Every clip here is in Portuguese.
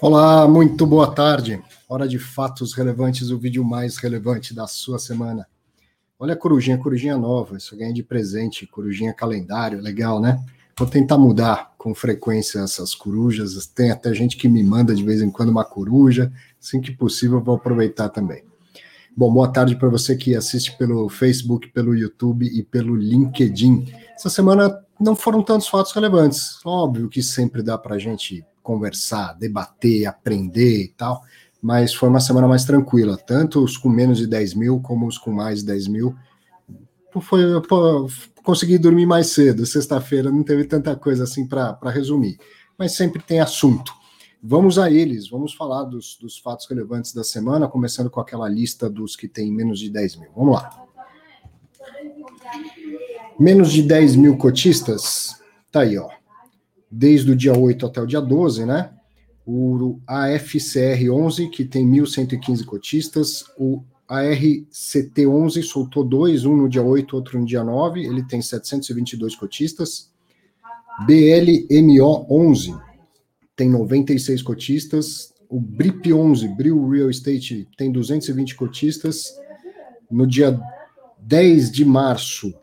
Olá, muito boa tarde. Hora de fatos relevantes, o vídeo mais relevante da sua semana. Olha a corujinha, corujinha nova, isso eu ganhei de presente, corujinha calendário, legal, né? Vou tentar mudar com frequência essas corujas, tem até gente que me manda de vez em quando uma coruja, assim que possível vou aproveitar também. Bom, boa tarde para você que assiste pelo Facebook, pelo YouTube e pelo LinkedIn. Essa semana não foram tantos fatos relevantes, óbvio que sempre dá para a gente conversar, debater, aprender e tal, mas foi uma semana mais tranquila, tanto os com menos de 10 mil como os com mais de 10 mil. Foi, pô, consegui dormir mais cedo, sexta-feira não teve tanta coisa assim para resumir, mas sempre tem assunto. Vamos a eles, vamos falar dos, dos fatos relevantes da semana, começando com aquela lista dos que tem menos de 10 mil. Vamos lá. Menos de 10 mil cotistas, tá aí, ó desde o dia 8 até o dia 12, né? O AFCR 11, que tem 1.115 cotistas, o ARCT 11 soltou dois, um no dia 8, outro no dia 9, ele tem 722 cotistas. BLMO 11 tem 96 cotistas. O BRIP 11, Bril Real Estate, tem 220 cotistas. No dia 10 de março,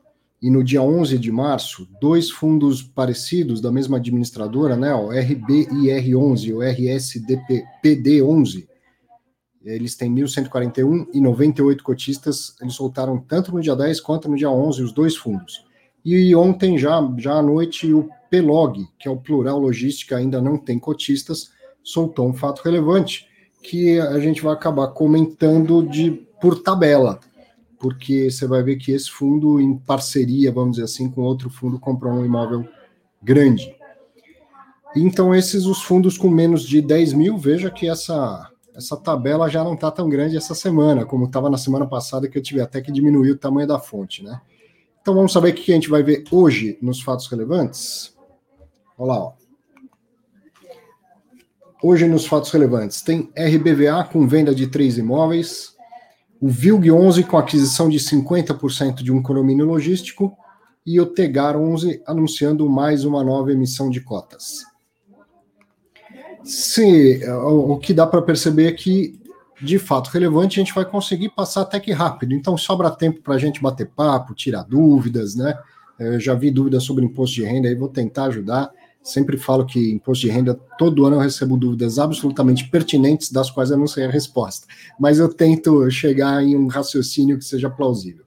e no dia 11 de março, dois fundos parecidos da mesma administradora, né, o RBIR11 e o RSDPD11, eles têm 1.141 e 98 cotistas, eles soltaram tanto no dia 10 quanto no dia 11 os dois fundos. E ontem, já, já à noite, o PLOG, que é o Plural Logística, ainda não tem cotistas, soltou um fato relevante que a gente vai acabar comentando de por tabela porque você vai ver que esse fundo, em parceria, vamos dizer assim, com outro fundo, comprou um imóvel grande. Então, esses os fundos com menos de 10 mil, veja que essa, essa tabela já não está tão grande essa semana, como estava na semana passada, que eu tive até que diminuir o tamanho da fonte, né? Então, vamos saber o que a gente vai ver hoje nos fatos relevantes? Olha lá, ó. Hoje nos fatos relevantes tem RBVA com venda de três imóveis, o VILG 11 com aquisição de 50% de um condomínio logístico e o Tegar 11 anunciando mais uma nova emissão de cotas. Se, o que dá para perceber é que, de fato relevante, a gente vai conseguir passar até que rápido. Então, sobra tempo para a gente bater papo, tirar dúvidas, né? Eu já vi dúvidas sobre imposto de renda, aí vou tentar ajudar. Sempre falo que imposto de renda, todo ano eu recebo dúvidas absolutamente pertinentes, das quais eu não sei a resposta. Mas eu tento chegar em um raciocínio que seja plausível.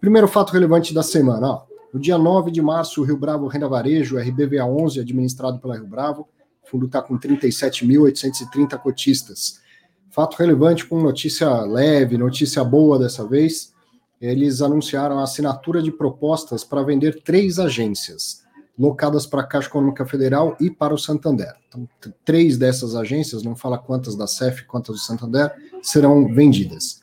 Primeiro fato relevante da semana. Ó. No dia 9 de março, o Rio Bravo Renda Varejo, RBVA 11, administrado pela Rio Bravo, o fundo está com 37.830 cotistas. Fato relevante com notícia leve, notícia boa dessa vez. Eles anunciaram a assinatura de propostas para vender três agências locadas para a Caixa Econômica Federal e para o Santander. Então, três dessas agências, não fala quantas da CEF, quantas do Santander, serão vendidas.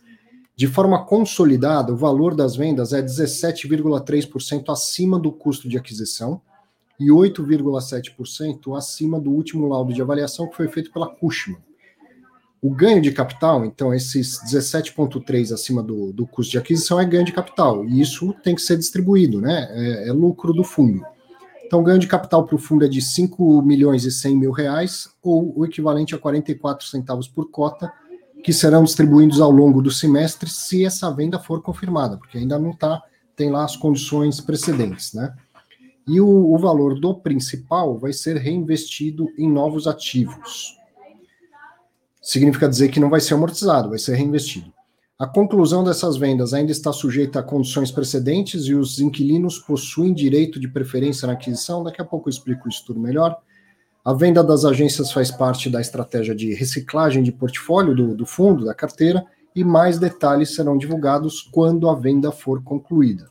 De forma consolidada, o valor das vendas é 17,3% acima do custo de aquisição e 8,7% acima do último laudo de avaliação que foi feito pela Cushman. O ganho de capital, então, esses 17,3% acima do, do custo de aquisição é ganho de capital, e isso tem que ser distribuído, né? É, é lucro do fundo. Então, o ganho de capital para o fundo é de 5 milhões e 100 mil reais, ou o equivalente a 44 centavos por cota, que serão distribuídos ao longo do semestre se essa venda for confirmada, porque ainda não está, tem lá as condições precedentes, né? E o, o valor do principal vai ser reinvestido em novos ativos. Significa dizer que não vai ser amortizado, vai ser reinvestido. A conclusão dessas vendas ainda está sujeita a condições precedentes e os inquilinos possuem direito de preferência na aquisição. Daqui a pouco eu explico isso tudo melhor. A venda das agências faz parte da estratégia de reciclagem de portfólio do, do fundo, da carteira, e mais detalhes serão divulgados quando a venda for concluída.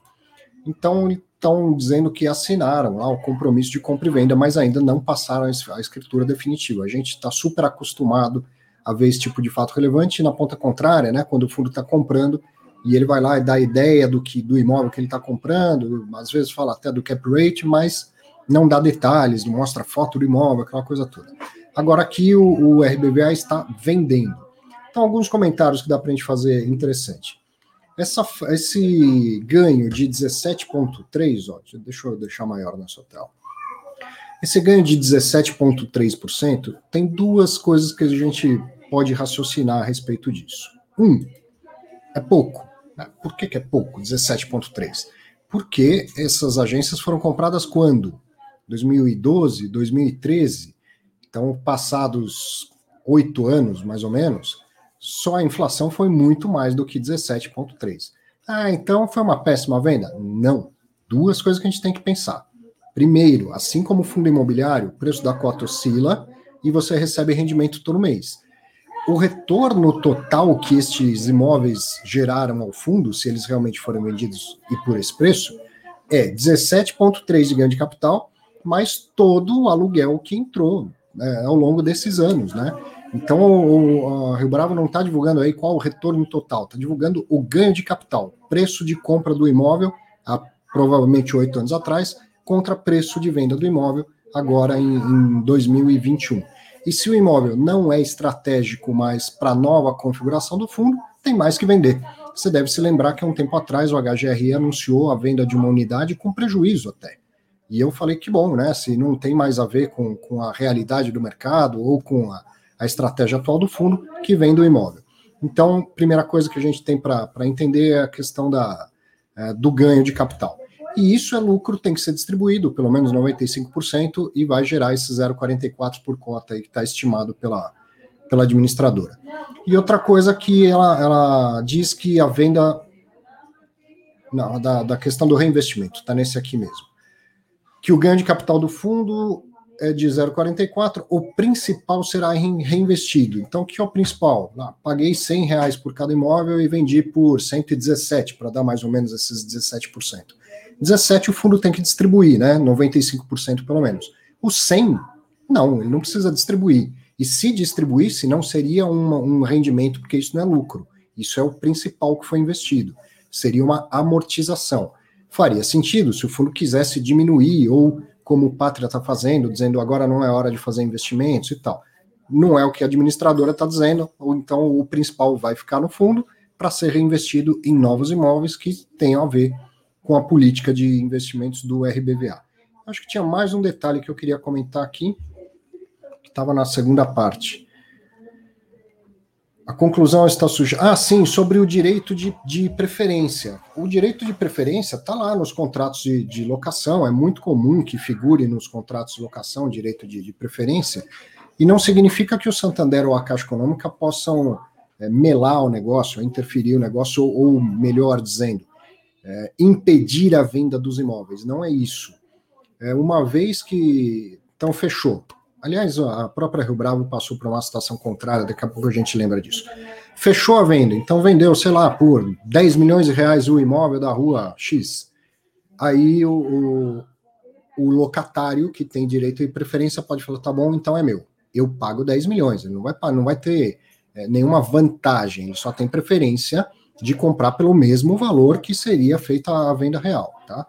Então, estão dizendo que assinaram lá o compromisso de compra e venda, mas ainda não passaram a escritura definitiva. A gente está super acostumado haver esse tipo de fato relevante. E na ponta contrária, né, quando o fundo está comprando e ele vai lá e dá ideia do que do imóvel que ele está comprando, às vezes fala até do cap rate, mas não dá detalhes, não mostra foto do imóvel, aquela coisa toda. Agora aqui o, o RBVA está vendendo. Então, alguns comentários que dá para a gente fazer interessante. Essa, esse ganho de 17,3, deixa eu deixar maior na sua tela. Esse ganho de 17,3% tem duas coisas que a gente pode raciocinar a respeito disso. Um, é pouco. Né? Por que, que é pouco, 17,3%? Porque essas agências foram compradas quando? 2012, 2013. Então, passados oito anos, mais ou menos, só a inflação foi muito mais do que 17,3%. Ah, então foi uma péssima venda? Não. Duas coisas que a gente tem que pensar. Primeiro, assim como o fundo imobiliário, o preço da cota oscila e você recebe rendimento todo mês. O retorno total que estes imóveis geraram ao fundo, se eles realmente forem vendidos e por esse preço, é 17,3 de ganho de capital, mais todo o aluguel que entrou né, ao longo desses anos, né? Então, o, a Rio Bravo não está divulgando aí qual o retorno total, está divulgando o ganho de capital, preço de compra do imóvel, há provavelmente oito anos atrás, contra preço de venda do imóvel, agora em, em 2021. E se o imóvel não é estratégico mais para a nova configuração do fundo, tem mais que vender. Você deve se lembrar que há um tempo atrás o HGRE anunciou a venda de uma unidade com prejuízo até. E eu falei que bom, né? Se não tem mais a ver com, com a realidade do mercado ou com a, a estratégia atual do fundo, que vem do imóvel. Então, primeira coisa que a gente tem para entender é a questão da, é, do ganho de capital. E isso é lucro, tem que ser distribuído, pelo menos 95%, e vai gerar esse 0,44 por cota aí que está estimado pela, pela administradora. E outra coisa que ela, ela diz que a venda. Não, da, da questão do reinvestimento, está nesse aqui mesmo. Que o ganho de capital do fundo é de 0,44, o principal será reinvestido. Então, o que é o principal? Ah, paguei 100 reais por cada imóvel e vendi por 117, para dar mais ou menos esses 17%. 17 o fundo tem que distribuir, né? 95% pelo menos. O 100, não, ele não precisa distribuir. E se distribuísse, não seria uma, um rendimento, porque isso não é lucro. Isso é o principal que foi investido. Seria uma amortização. Faria sentido se o fundo quisesse diminuir, ou como o Pátria está fazendo, dizendo agora não é hora de fazer investimentos e tal. Não é o que a administradora está dizendo, ou então o principal vai ficar no fundo para ser reinvestido em novos imóveis que tenham a ver com a política de investimentos do RBVA. Acho que tinha mais um detalhe que eu queria comentar aqui, que estava na segunda parte. A conclusão está suja. Ah, sim, sobre o direito de, de preferência. O direito de preferência está lá nos contratos de, de, locação, é muito comum que figure nos contratos de locação direito de, de preferência, e não significa que o Santander ou a Caixa Econômica possam é, melar o negócio, interferir o negócio, ou, ou melhor dizendo, é, impedir a venda dos imóveis. Não é isso. É uma vez que. Então, fechou. Aliás, a própria Rio Bravo passou por uma situação contrária, daqui a pouco a gente lembra disso. Fechou a venda, então vendeu, sei lá, por 10 milhões de reais o imóvel da rua X. Aí o, o, o locatário que tem direito e preferência pode falar: tá bom, então é meu. Eu pago 10 milhões. Ele não vai, não vai ter é, nenhuma vantagem, ele só tem preferência de comprar pelo mesmo valor que seria feita a venda real, tá?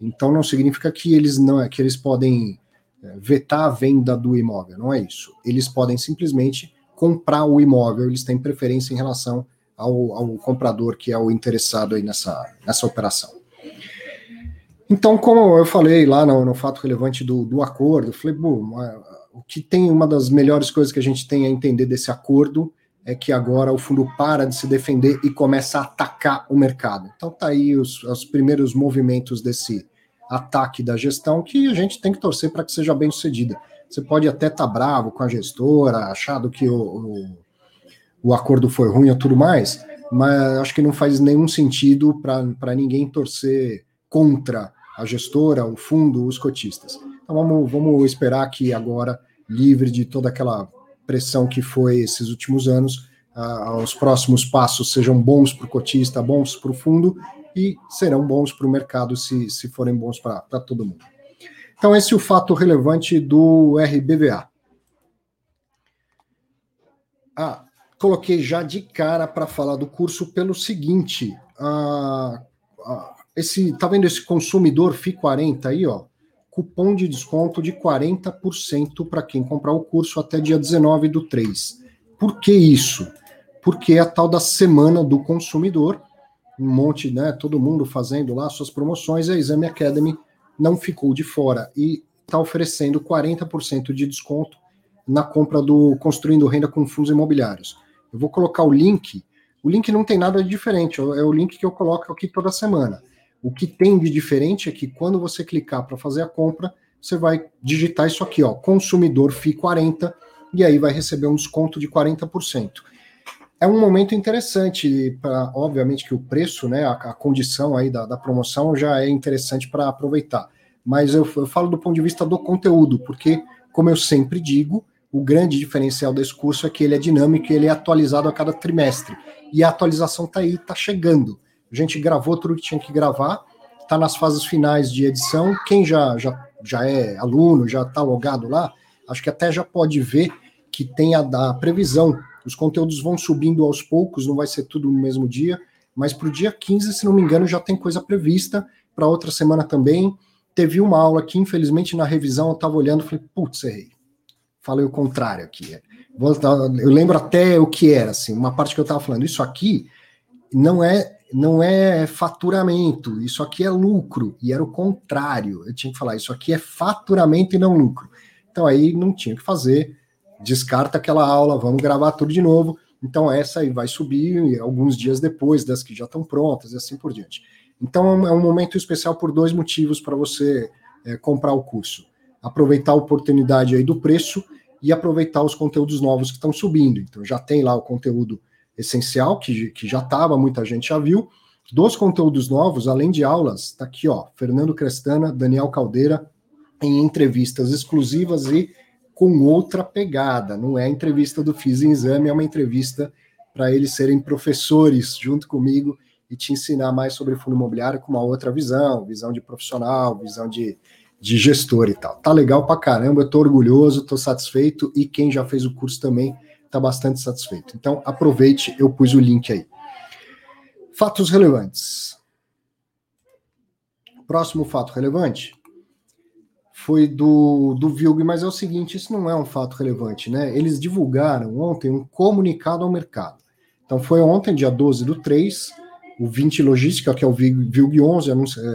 Então não significa que eles não é que eles podem é, vetar a venda do imóvel, não é isso. Eles podem simplesmente comprar o imóvel, eles têm preferência em relação ao, ao comprador que é o interessado aí nessa, nessa operação. Então, como eu falei lá no, no fato relevante do, do acordo, falei, bom, o que tem uma das melhores coisas que a gente tem a entender desse acordo é que agora o fundo para de se defender e começa a atacar o mercado. Então tá aí os, os primeiros movimentos desse ataque da gestão que a gente tem que torcer para que seja bem sucedida. Você pode até estar tá bravo com a gestora, achado que o, o, o acordo foi ruim ou tudo mais, mas acho que não faz nenhum sentido para ninguém torcer contra a gestora, o fundo, os cotistas. Então vamos, vamos esperar que agora, livre de toda aquela pressão que foi esses últimos anos, uh, os próximos passos sejam bons para o cotista, bons para o fundo e serão bons para o mercado se, se forem bons para todo mundo. Então, esse é o fato relevante do RBVA. Ah, coloquei já de cara para falar do curso pelo seguinte: ah, ah, esse, tá vendo esse consumidor FI 40 aí, ó? Cupom de desconto de 40% para quem comprar o curso até dia 19 do 3. Por que isso? Porque é a tal da semana do consumidor, um monte, né, todo mundo fazendo lá suas promoções, a Exame Academy não ficou de fora. E está oferecendo 40% de desconto na compra do Construindo Renda com Fundos Imobiliários. Eu vou colocar o link. O link não tem nada de diferente, é o link que eu coloco aqui toda semana. O que tem de diferente é que quando você clicar para fazer a compra, você vai digitar isso aqui, ó, consumidor FI 40, e aí vai receber um desconto de 40%. É um momento interessante, para obviamente que o preço, né, a, a condição aí da, da, promoção já é interessante para aproveitar. Mas eu, eu falo do ponto de vista do conteúdo, porque, como eu sempre digo, o grande diferencial desse curso é que ele é dinâmico e ele é atualizado a cada trimestre. E a atualização está aí, está chegando. A gente gravou tudo que tinha que gravar, está nas fases finais de edição. Quem já, já, já é aluno, já está logado lá, acho que até já pode ver que tem a, a previsão. Os conteúdos vão subindo aos poucos, não vai ser tudo no mesmo dia, mas para o dia 15, se não me engano, já tem coisa prevista. Para outra semana também. Teve uma aula que, infelizmente, na revisão eu estava olhando e falei, putz, errei falei o contrário aqui. Eu lembro até o que era, assim, uma parte que eu estava falando, isso aqui não é não é faturamento, isso aqui é lucro, e era o contrário. Eu tinha que falar, isso aqui é faturamento e não lucro. Então aí não tinha que fazer, descarta aquela aula, vamos gravar tudo de novo. Então essa aí vai subir alguns dias depois das que já estão prontas e assim por diante. Então é um momento especial por dois motivos para você é, comprar o curso aproveitar a oportunidade aí do preço e aproveitar os conteúdos novos que estão subindo. Então já tem lá o conteúdo essencial, que, que já estava, muita gente já viu. Dos conteúdos novos, além de aulas, está aqui, ó, Fernando Crestana, Daniel Caldeira, em entrevistas exclusivas e com outra pegada. Não é entrevista do Fiz em Exame, é uma entrevista para eles serem professores junto comigo e te ensinar mais sobre fundo imobiliário com uma outra visão, visão de profissional, visão de, de gestor e tal. Tá legal pra caramba, eu tô orgulhoso, tô satisfeito e quem já fez o curso também tá bastante satisfeito. Então aproveite, eu pus o link aí. Fatos relevantes. Próximo fato relevante foi do, do Vilg, mas é o seguinte, isso não é um fato relevante, né? Eles divulgaram ontem um comunicado ao mercado. Então foi ontem, dia 12 do 3, o 20 Logística, que é o VILG 11, é,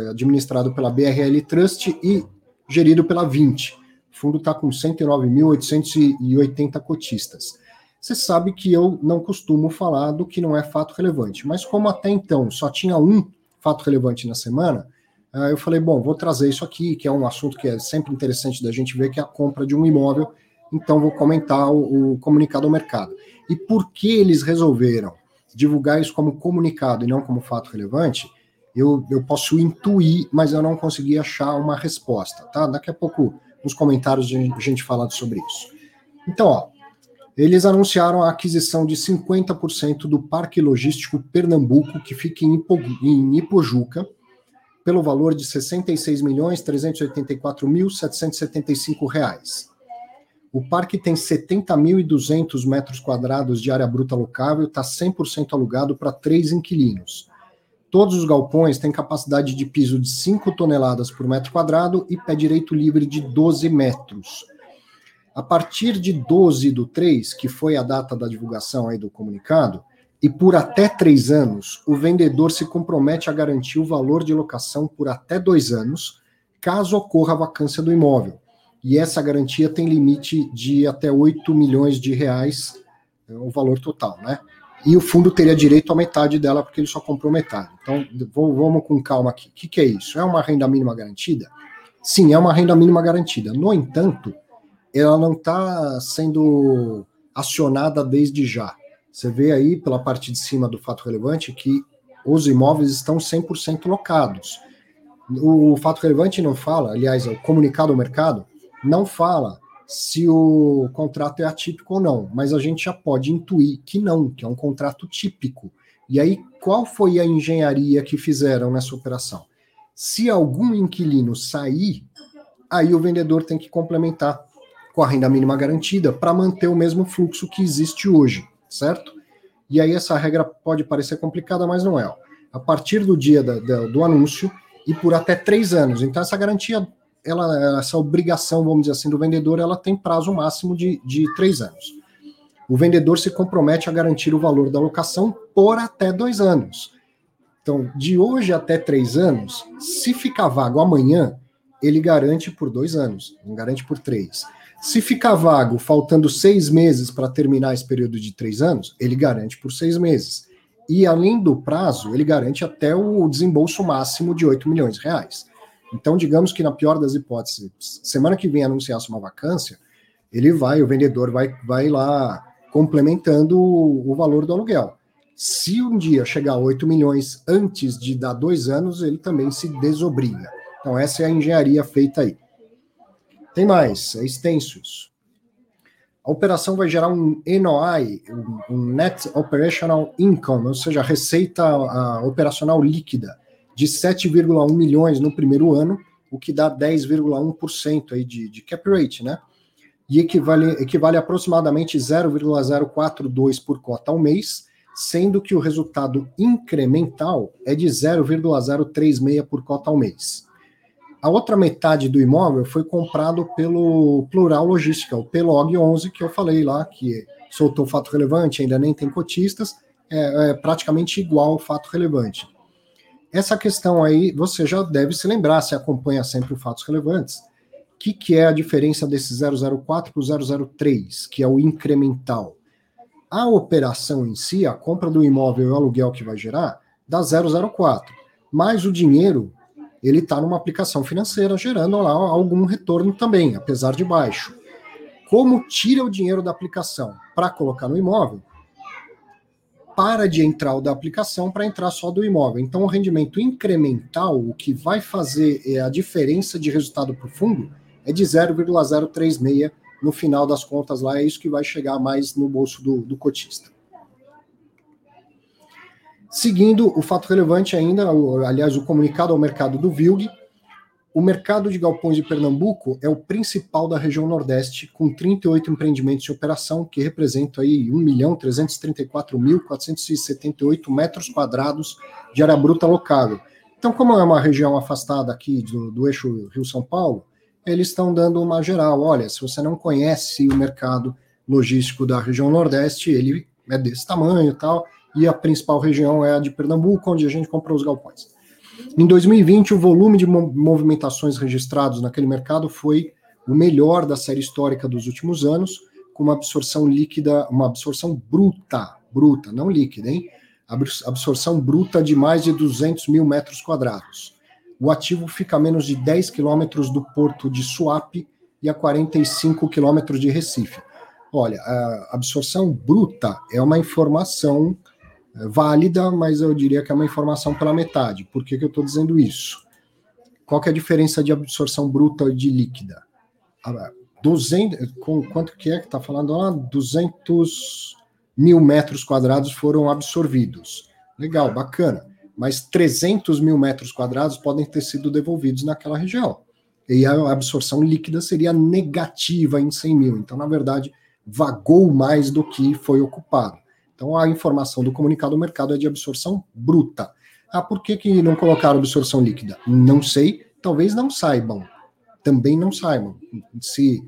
administrado pela BRL Trust e gerido pela 20. O fundo está com 109.880 cotistas. Você sabe que eu não costumo falar do que não é fato relevante, mas como até então só tinha um fato relevante na semana, eh, eu falei, bom, vou trazer isso aqui, que é um assunto que é sempre interessante da gente ver, que é a compra de um imóvel, então vou comentar o, o comunicado ao mercado. E por que eles resolveram divulgar isso como comunicado e não como fato relevante? eu, eu posso intuir, mas eu não consegui achar uma resposta, tá? Daqui a pouco, nos comentários, a gente fala sobre isso. Então, ó, eles anunciaram a aquisição de 50% do Parque Logístico Pernambuco, que fica em, Ipo, em Ipojuca, pelo valor de 66.384.775 reais. O parque tem 70.200 metros quadrados de área bruta locável, está 100% alugado para três inquilinos. Todos os galpões têm capacidade de piso de 5 toneladas por metro quadrado e pé direito livre de 12 metros. A partir de 12 do 3, que foi a data da divulgação aí do comunicado, e por até três anos, o vendedor se compromete a garantir o valor de locação por até dois anos, caso ocorra a vacância do imóvel. E essa garantia tem limite de até 8 milhões de reais, é o valor total, né? e o fundo teria direito à metade dela, porque ele só comprou metade. Então, vamos com calma aqui. O que, que é isso? É uma renda mínima garantida? Sim, é uma renda mínima garantida. No entanto, ela não está sendo acionada desde já. Você vê aí pela parte de cima do fato relevante que os imóveis estão 100% locados. O fato relevante não fala, aliás, o comunicado ao mercado não fala se o contrato é atípico ou não, mas a gente já pode intuir que não, que é um contrato típico. E aí, qual foi a engenharia que fizeram nessa operação? Se algum inquilino sair, aí o vendedor tem que complementar com a renda mínima garantida para manter o mesmo fluxo que existe hoje, certo? E aí essa regra pode parecer complicada, mas não é. A partir do dia da, da, do anúncio e por até três anos. Então essa garantia ela, essa obrigação, vamos dizer assim, do vendedor, ela tem prazo máximo de, de três anos. O vendedor se compromete a garantir o valor da locação por até dois anos. Então, de hoje até três anos, se ficar vago amanhã, ele garante por dois anos, não garante por três. Se ficar vago, faltando seis meses para terminar esse período de três anos, ele garante por seis meses. E além do prazo, ele garante até o desembolso máximo de 8 milhões de reais. Então, digamos que na pior das hipóteses, semana que vem anunciasse uma vacância, ele vai, o vendedor vai, vai lá complementando o, o valor do aluguel. Se um dia chegar a 8 milhões antes de dar dois anos, ele também se desobriga. Então, essa é a engenharia feita aí. Tem mais, é extenso isso. A operação vai gerar um NOI, um Net Operational Income, ou seja, receita operacional líquida, de 7,1 milhões no primeiro ano, o que dá 10,1% aí de, de cap rate, né? E equivale, equivale aproximadamente 0,042 por cota ao mês, sendo que o resultado incremental é de 0,036 por cota ao mês. A outra metade do imóvel foi comprado pelo Plural Logística, o PLOG 11, que eu falei lá, que soltou fato relevante, ainda nem tem cotistas, é, é praticamente igual ao fato relevante. Essa questão aí, você já deve se lembrar, se acompanha sempre os fatos relevantes. O que, que é a diferença desse 004 para o 003, que é o incremental? A operação em si, a compra do imóvel e o aluguel que vai gerar, dá 004. Mas o dinheiro, ele está numa aplicação financeira, gerando lá algum retorno também, apesar de baixo. Como tira o dinheiro da aplicação para colocar no imóvel, para de entrar o da aplicação para entrar só do imóvel. Então, o rendimento incremental, o que vai fazer é a diferença de resultado para o fundo, é de 0,036 no final das contas lá, é isso que vai chegar mais no bolso do, do cotista. Seguindo o fato relevante ainda, aliás, o comunicado ao mercado do VILG, o mercado de galpões de Pernambuco é o principal da região Nordeste, com 38 empreendimentos em operação, que representam aí 1.334.478 metros quadrados de área bruta locável. Então, como é uma região afastada aqui do, do eixo Rio-São Paulo, eles estão dando uma geral. Olha, se você não conhece o mercado logístico da região Nordeste, ele é desse tamanho e tal, e a principal região é a de Pernambuco, onde a gente comprou os galpões. Em 2020, o volume de movimentações registrados naquele mercado foi o melhor da série histórica dos últimos anos, com uma absorção líquida, uma absorção bruta, bruta, não líquida, hein? Absorção bruta de mais de 200 mil metros quadrados. O ativo fica a menos de 10 quilômetros do porto de Suape e a 45 quilômetros de Recife. Olha, a absorção bruta é uma informação válida, mas eu diria que é uma informação pela metade. Por que, que eu estou dizendo isso? Qual que é a diferença de absorção bruta de líquida? 200, com, quanto que é que está falando lá? 200 mil metros quadrados foram absorvidos. Legal, bacana. Mas 300 mil metros quadrados podem ter sido devolvidos naquela região. E a absorção líquida seria negativa em 100 mil. Então, na verdade, vagou mais do que foi ocupado. Então, a informação do comunicado do mercado é de absorção bruta. Ah, por que, que não colocaram absorção líquida? Não sei, talvez não saibam. Também não saibam. Se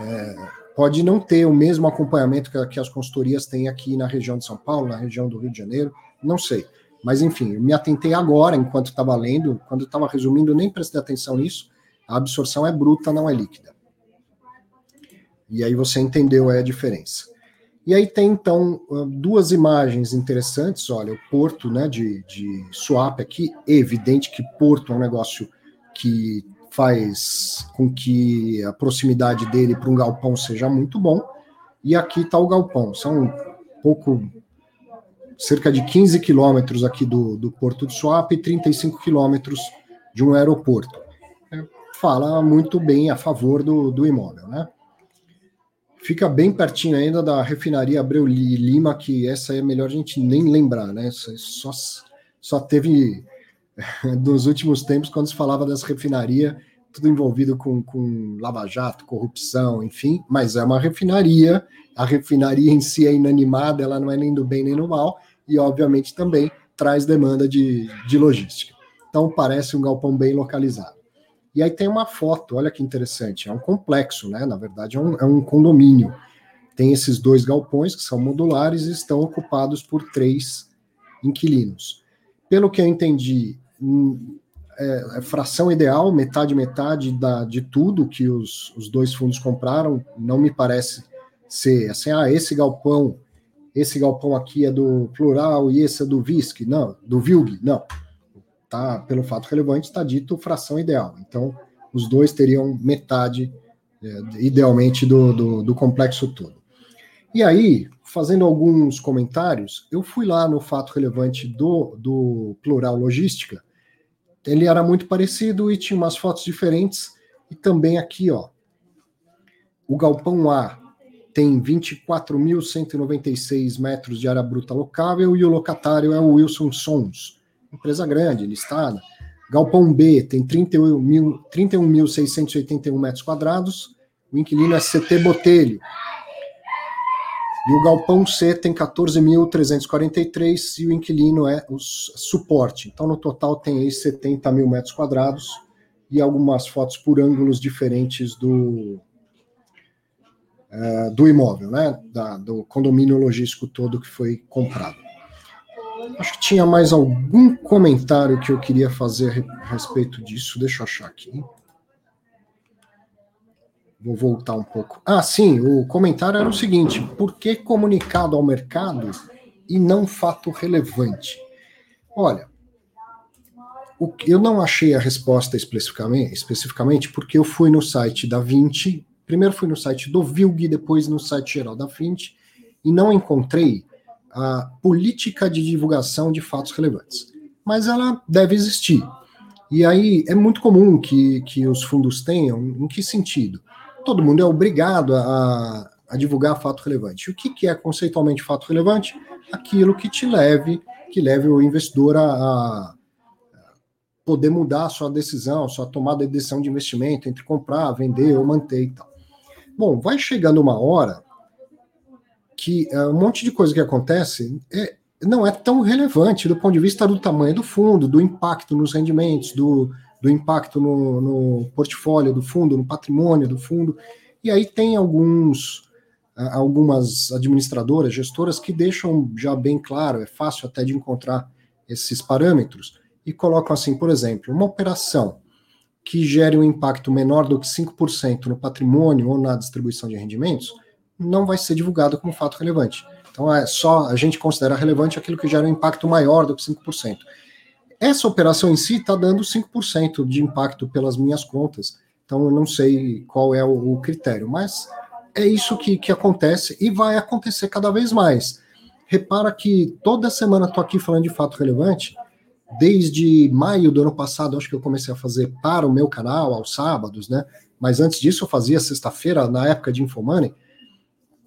é, pode não ter o mesmo acompanhamento que, que as consultorias têm aqui na região de São Paulo, na região do Rio de Janeiro, não sei. Mas, enfim, eu me atentei agora, enquanto estava lendo, quando estava resumindo, nem prestei atenção nisso. A absorção é bruta, não é líquida. E aí você entendeu a diferença. E aí tem, então, duas imagens interessantes. Olha, o porto né, de, de Swap aqui. Evidente que porto é um negócio que faz com que a proximidade dele para um galpão seja muito bom. E aqui está o galpão. São um pouco, cerca de 15 quilômetros aqui do, do porto de Swap e 35 quilômetros de um aeroporto. É, fala muito bem a favor do, do imóvel, né? Fica bem pertinho ainda da refinaria Abreu Lima, que essa é melhor a gente nem lembrar, né? Só, só teve nos últimos tempos, quando se falava das refinarias, tudo envolvido com, com lava-jato, corrupção, enfim, mas é uma refinaria, a refinaria em si é inanimada, ela não é nem do bem nem do mal, e obviamente também traz demanda de, de logística. Então parece um galpão bem localizado. E aí tem uma foto, olha que interessante, é um complexo, né? Na verdade, é um, é um condomínio. Tem esses dois galpões que são modulares e estão ocupados por três inquilinos. Pelo que eu entendi, hum, é, é fração ideal, metade, metade da, de tudo que os, os dois fundos compraram. Não me parece ser assim, ah, esse galpão, esse galpão aqui é do plural e esse é do VISC. Não, do VILG, não. Tá, pelo fato relevante, está dito fração ideal. Então, os dois teriam metade, é, idealmente, do, do, do complexo todo. E aí, fazendo alguns comentários, eu fui lá no fato relevante do, do Plural Logística. Ele era muito parecido e tinha umas fotos diferentes. E também aqui, ó, o galpão A tem 24.196 metros de área bruta locável e o locatário é o Wilson Sons, empresa grande, listada. Galpão B tem 31.681 31 metros quadrados, o inquilino é CT Botelho, e o galpão C tem 14.343 e o inquilino é o suporte. Então, no total, tem aí 70 mil metros quadrados e algumas fotos por ângulos diferentes do, uh, do imóvel, né? Da, do condomínio logístico todo que foi comprado. Acho que tinha mais algum comentário que eu queria fazer a respeito disso. Deixa eu achar aqui. Vou voltar um pouco. Ah, sim, o comentário era o seguinte: por que comunicado ao mercado e não fato relevante? Olha, eu não achei a resposta especificamente, especificamente porque eu fui no site da 20, primeiro fui no site do Vilg, depois no site geral da 20, e não encontrei a política de divulgação de fatos relevantes. Mas ela deve existir. E aí é muito comum que, que os fundos tenham, em que sentido? todo mundo é obrigado a, a divulgar fato relevante. O que, que, é conceitualmente fato relevante? Aquilo que te leve, que leve o investidor a, a poder mudar a sua decisão, sua tomada de decisão de investimento entre comprar, vender ou manter e tal. Bom, vai chegando uma hora que é, um monte de coisa que acontece é, não é tão relevante do ponto de vista do tamanho do fundo, do impacto nos rendimentos, do, do impacto no, no portfólio do fundo, no patrimônio do fundo. E aí tem alguns algumas administradoras, gestoras que deixam já bem claro, é fácil até de encontrar esses parâmetros e colocam assim, por exemplo, uma operação que gere um impacto menor do que 5% no patrimônio ou na distribuição de rendimentos, não vai ser divulgado como fato relevante. Então é só a gente considera relevante aquilo que gera um impacto maior do que 5%. Essa operação em si está dando 5% de impacto pelas minhas contas, então eu não sei qual é o, o critério, mas é isso que, que acontece e vai acontecer cada vez mais. Repara que toda semana estou aqui falando de fato relevante, desde maio do ano passado, acho que eu comecei a fazer para o meu canal, aos sábados, né? Mas antes disso eu fazia sexta-feira, na época de Infomoney.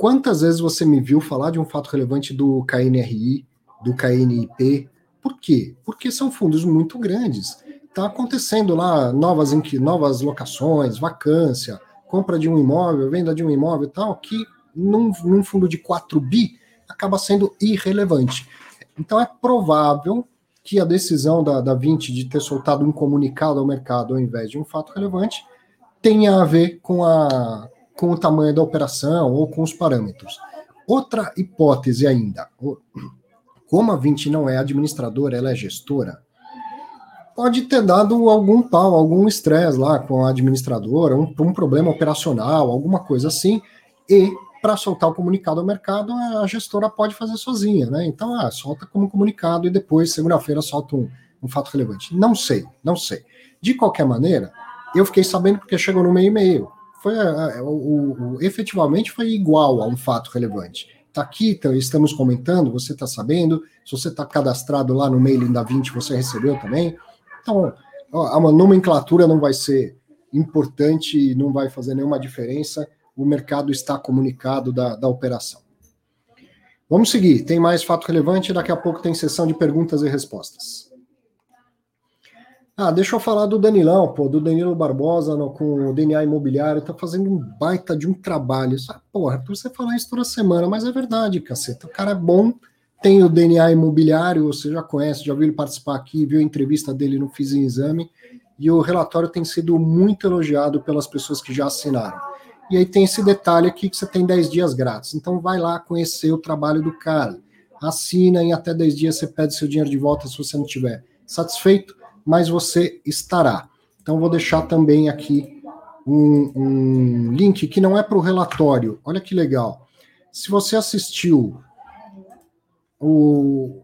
Quantas vezes você me viu falar de um fato relevante do KNRI, do KNIP, por quê? Porque são fundos muito grandes. Está acontecendo lá novas, novas locações, vacância, compra de um imóvel, venda de um imóvel e tal, que num, num fundo de 4 bi acaba sendo irrelevante. Então é provável que a decisão da, da 20 de ter soltado um comunicado ao mercado ao invés de um fato relevante tenha a ver com, a, com o tamanho da operação ou com os parâmetros. Outra hipótese ainda, como a 20 não é administradora, ela é gestora, pode ter dado algum pau, algum estresse lá com a administradora, um, um problema operacional, alguma coisa assim, e para soltar o comunicado ao mercado, a gestora pode fazer sozinha, né? Então, ah, solta como comunicado e depois, segunda-feira, solta um, um fato relevante. Não sei, não sei. De qualquer maneira, eu fiquei sabendo porque chegou no meu e-mail. Foi, o, o, o, efetivamente foi igual a um fato relevante está aqui, então, estamos comentando, você está sabendo. Se você está cadastrado lá no mailing da 20, você recebeu também. Então, a nomenclatura não vai ser importante, não vai fazer nenhuma diferença. O mercado está comunicado da, da operação. Vamos seguir. Tem mais fato relevante. Daqui a pouco tem sessão de perguntas e respostas. Ah, deixa eu falar do Danilão, pô, do Danilo Barbosa no, com o DNA Imobiliário, tá fazendo um baita de um trabalho. Isso, porra, pra você falar isso toda semana, mas é verdade, caceta. O cara é bom, tem o DNA Imobiliário, você já conhece, já viu ele participar aqui, viu a entrevista dele no Fiz em Exame, e o relatório tem sido muito elogiado pelas pessoas que já assinaram. E aí tem esse detalhe aqui que você tem 10 dias grátis. Então vai lá conhecer o trabalho do cara. Assina em até 10 dias você pede seu dinheiro de volta se você não tiver satisfeito mas você estará. Então, vou deixar também aqui um, um link que não é para o relatório. Olha que legal. Se você assistiu o,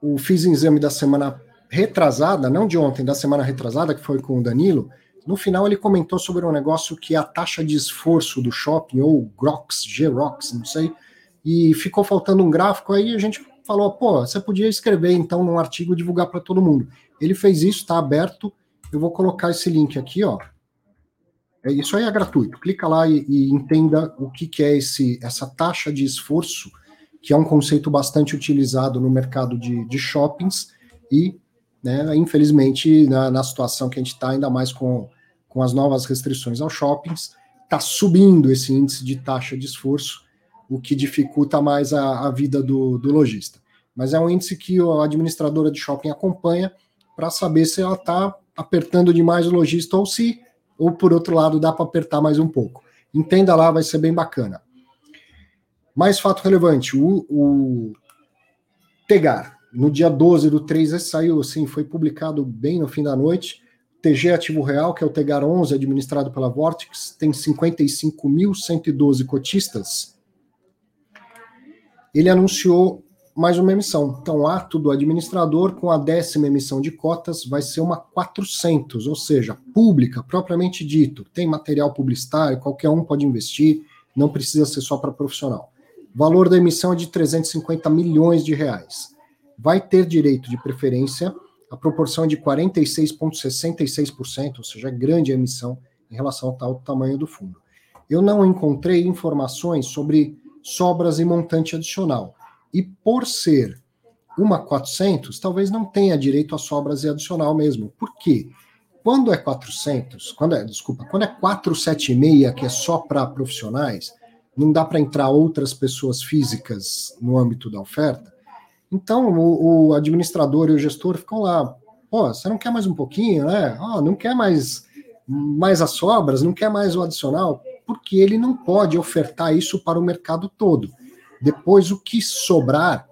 o Fiz Exame da semana retrasada, não de ontem, da semana retrasada, que foi com o Danilo, no final ele comentou sobre um negócio que é a taxa de esforço do shopping, ou GROX, GROX, não sei, e ficou faltando um gráfico, aí a gente falou, pô, você podia escrever então num artigo e divulgar para todo mundo. Ele fez isso, está aberto, eu vou colocar esse link aqui, ó. É, isso aí é gratuito. Clica lá e, e entenda o que, que é esse, essa taxa de esforço, que é um conceito bastante utilizado no mercado de, de shoppings e, né, infelizmente, na, na, situação que a gente está, ainda mais com, com as novas restrições aos shoppings, está subindo esse índice de taxa de esforço, o que dificulta mais a, a vida do, do lojista. Mas é um índice que a administradora de shopping acompanha para saber se ela está apertando demais o lojista ou se, ou por outro lado, dá para apertar mais um pouco. Entenda lá, vai ser bem bacana. Mais fato relevante, o, o Tegar, no dia 12 do 3, saiu assim, foi publicado bem no fim da noite. TG Ativo Real, que é o Tegar 11, administrado pela Vortex, tem 55.112 cotistas. Ele anunciou mais uma emissão. Então, o ato do administrador com a décima emissão de cotas vai ser uma 400, ou seja, pública, propriamente dito. Tem material publicitário, qualquer um pode investir, não precisa ser só para profissional. Valor da emissão é de 350 milhões de reais. Vai ter direito de preferência, a proporção é de 46,66%, ou seja, é grande a emissão em relação ao tamanho do fundo. Eu não encontrei informações sobre sobras e montante adicional e por ser uma 400, talvez não tenha direito a sobras e adicional mesmo. Por quê? Quando é 400, quando é, desculpa, quando é 476, que é só para profissionais, não dá para entrar outras pessoas físicas no âmbito da oferta. Então, o, o, administrador e o gestor ficam lá, pô, você não quer mais um pouquinho, né? Oh, não quer mais, mais as sobras, não quer mais o adicional, porque ele não pode ofertar isso para o mercado todo. Depois, o que sobrar,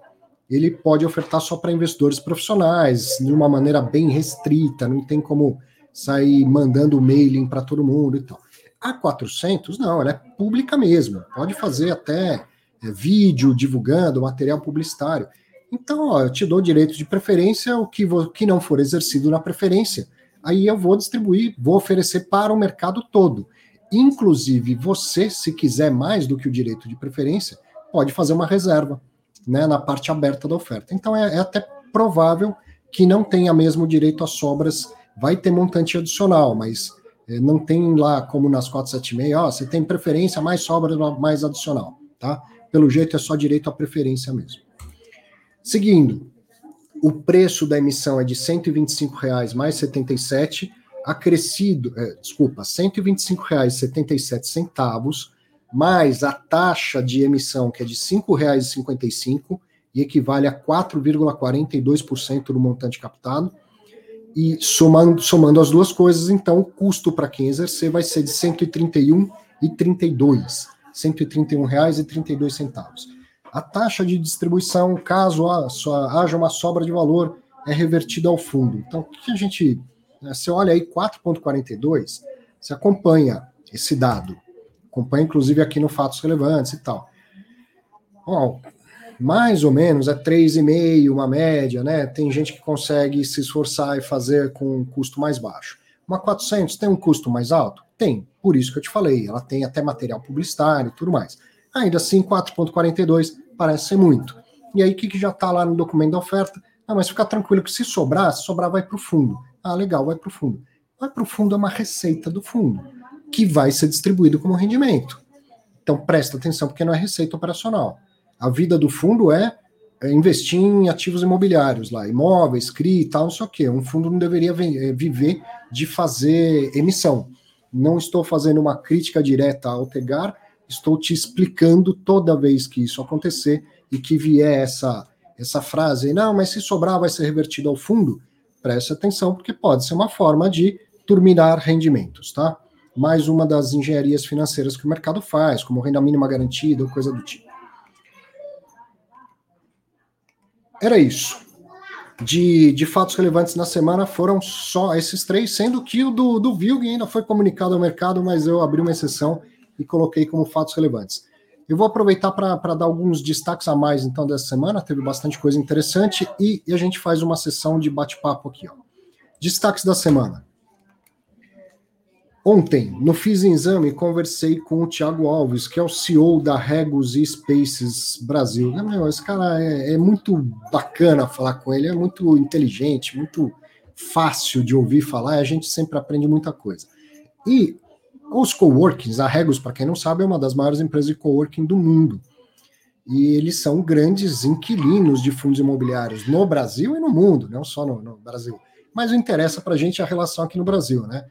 ele pode ofertar só para investidores profissionais, de uma maneira bem restrita, não tem como sair mandando mailing para todo mundo e tal. A 400, não, ela é pública mesmo, pode fazer até é, vídeo divulgando material publicitário. Então, ó, eu te dou direito de preferência, o que, vou, que não for exercido na preferência, aí eu vou distribuir, vou oferecer para o mercado todo. Inclusive, você, se quiser mais do que o direito de preferência, pode fazer uma reserva né, na parte aberta da oferta. Então é, é até provável que não tenha mesmo direito às sobras, vai ter montante adicional, mas é, não tem lá como nas 476, ó, você tem preferência, mais sobra, mais adicional, tá? Pelo jeito é só direito à preferência mesmo. Seguindo, o preço da emissão é de R$ 125,00 mais 77, acrescido, é, desculpa, R$ 125,77 centavos, mais a taxa de emissão, que é de R$ 5,55 e equivale a 4,42% do montante captado. E somando, somando as duas coisas, então o custo para quem exercer vai ser de R$ 131,32, R$ 131,32. A taxa de distribuição, caso haja uma sobra de valor, é revertida ao fundo. Então, o que a gente. Né, você olha aí 4,42, você acompanha esse dado acompanha inclusive aqui no Fatos Relevantes e tal. Bom, mais ou menos é 3,5, uma média, né? Tem gente que consegue se esforçar e fazer com um custo mais baixo. Uma 400 tem um custo mais alto? Tem, por isso que eu te falei, ela tem até material publicitário e tudo mais. Ainda assim, 4,42 parece ser muito. E aí, o que, que já está lá no documento da oferta? Ah, mas fica tranquilo que se sobrar, se sobrar vai para o fundo. Ah, legal, vai para o fundo. Vai para o fundo é uma receita do fundo que vai ser distribuído como rendimento. Então presta atenção, porque não é receita operacional. A vida do fundo é, é investir em ativos imobiliários lá, imóveis, CRI e tal, não sei o quê. Um fundo não deveria eh, viver de fazer emissão. Não estou fazendo uma crítica direta ao Tegar, estou te explicando toda vez que isso acontecer e que vier essa, essa frase, não, mas se sobrar vai ser revertido ao fundo, preste atenção, porque pode ser uma forma de turminar rendimentos, tá? Mais uma das engenharias financeiras que o mercado faz, como renda mínima garantida ou coisa do tipo. Era isso. de, de fatos relevantes na semana foram só esses três, sendo que o do, do Vilg ainda foi comunicado ao mercado, mas eu abri uma exceção e coloquei como fatos relevantes. Eu vou aproveitar para dar alguns destaques a mais, então, dessa semana. Teve bastante coisa interessante e, e a gente faz uma sessão de bate-papo aqui. Ó. Destaques da semana. Ontem, no Fiz Exame, conversei com o Thiago Alves, que é o CEO da Regus Spaces Brasil. Meu, esse cara é, é, muito bacana falar com ele, é muito inteligente, muito fácil de ouvir falar, e a gente sempre aprende muita coisa. E os coworkings, a Regus, para quem não sabe, é uma das maiores empresas de coworking do mundo. E eles são grandes inquilinos de fundos imobiliários no Brasil e no mundo, não só no, no Brasil. Mas o interessa para a gente é a relação aqui no Brasil, né?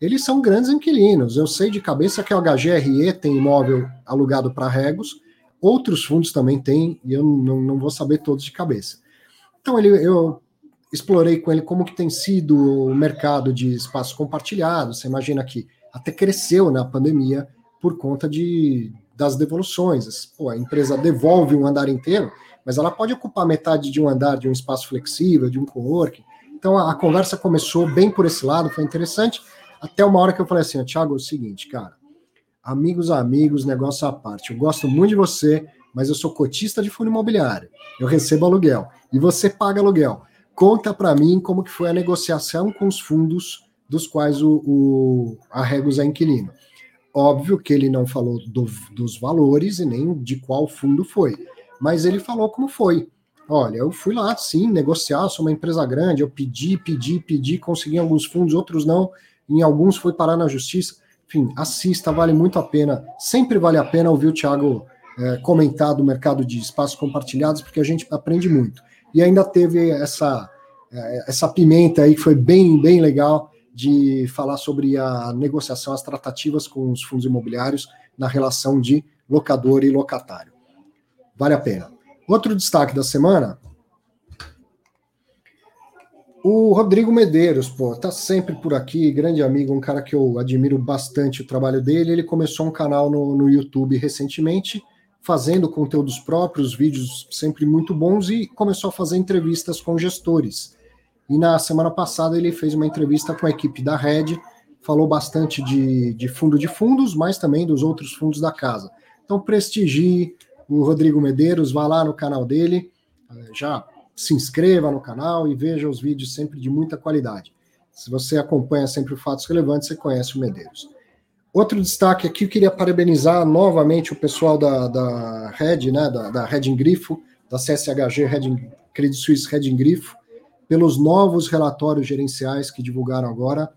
Eles são grandes inquilinos. Eu sei de cabeça que o HGRE tem imóvel alugado para Regus, outros fundos também têm, e eu não, não vou saber todos de cabeça. Então ele, eu explorei com ele como que tem sido o mercado de espaços compartilhados. Você imagina que até cresceu na pandemia por conta de, das devoluções. Pô, a empresa devolve um andar inteiro, mas ela pode ocupar metade de um andar de um espaço flexível, de um coworking. Então a, a conversa começou bem por esse lado, foi interessante, até uma hora que eu falei assim, Thiago, é o seguinte, cara, amigos, amigos, negócio à parte, eu gosto muito de você, mas eu sou cotista de fundo imobiliário, eu recebo aluguel, e você paga aluguel. Conta para mim como que foi a negociação com os fundos dos quais o, o a é inquilino. Óbvio que ele não falou do, dos valores e nem de qual fundo foi, mas ele falou como foi. Olha, eu fui lá, sim, negociar, sou uma empresa grande, eu pedi, pedi, pedi, consegui alguns fundos, outros não, em alguns foi parar na justiça. Enfim, assista, vale muito a pena, sempre vale a pena ouvir o Thiago é, comentar do mercado de espaços compartilhados, porque a gente aprende muito. E ainda teve essa, é, essa pimenta aí que foi bem, bem legal, de falar sobre a negociação, as tratativas com os fundos imobiliários na relação de locador e locatário. Vale a pena. Outro destaque da semana. O Rodrigo Medeiros, pô, tá sempre por aqui, grande amigo, um cara que eu admiro bastante o trabalho dele. Ele começou um canal no, no YouTube recentemente, fazendo conteúdos próprios, vídeos sempre muito bons, e começou a fazer entrevistas com gestores. E na semana passada ele fez uma entrevista com a equipe da Red, falou bastante de, de fundo de fundos, mas também dos outros fundos da casa. Então prestigie o Rodrigo Medeiros, vá lá no canal dele, eh, já se inscreva no canal e veja os vídeos sempre de muita qualidade. Se você acompanha sempre Fatos Relevantes, você conhece o Medeiros. Outro destaque aqui, eu queria parabenizar novamente o pessoal da, da Red, né, da, da Red Grifo, da CSHG Red Credit Suisse Red Grifo, pelos novos relatórios gerenciais que divulgaram agora.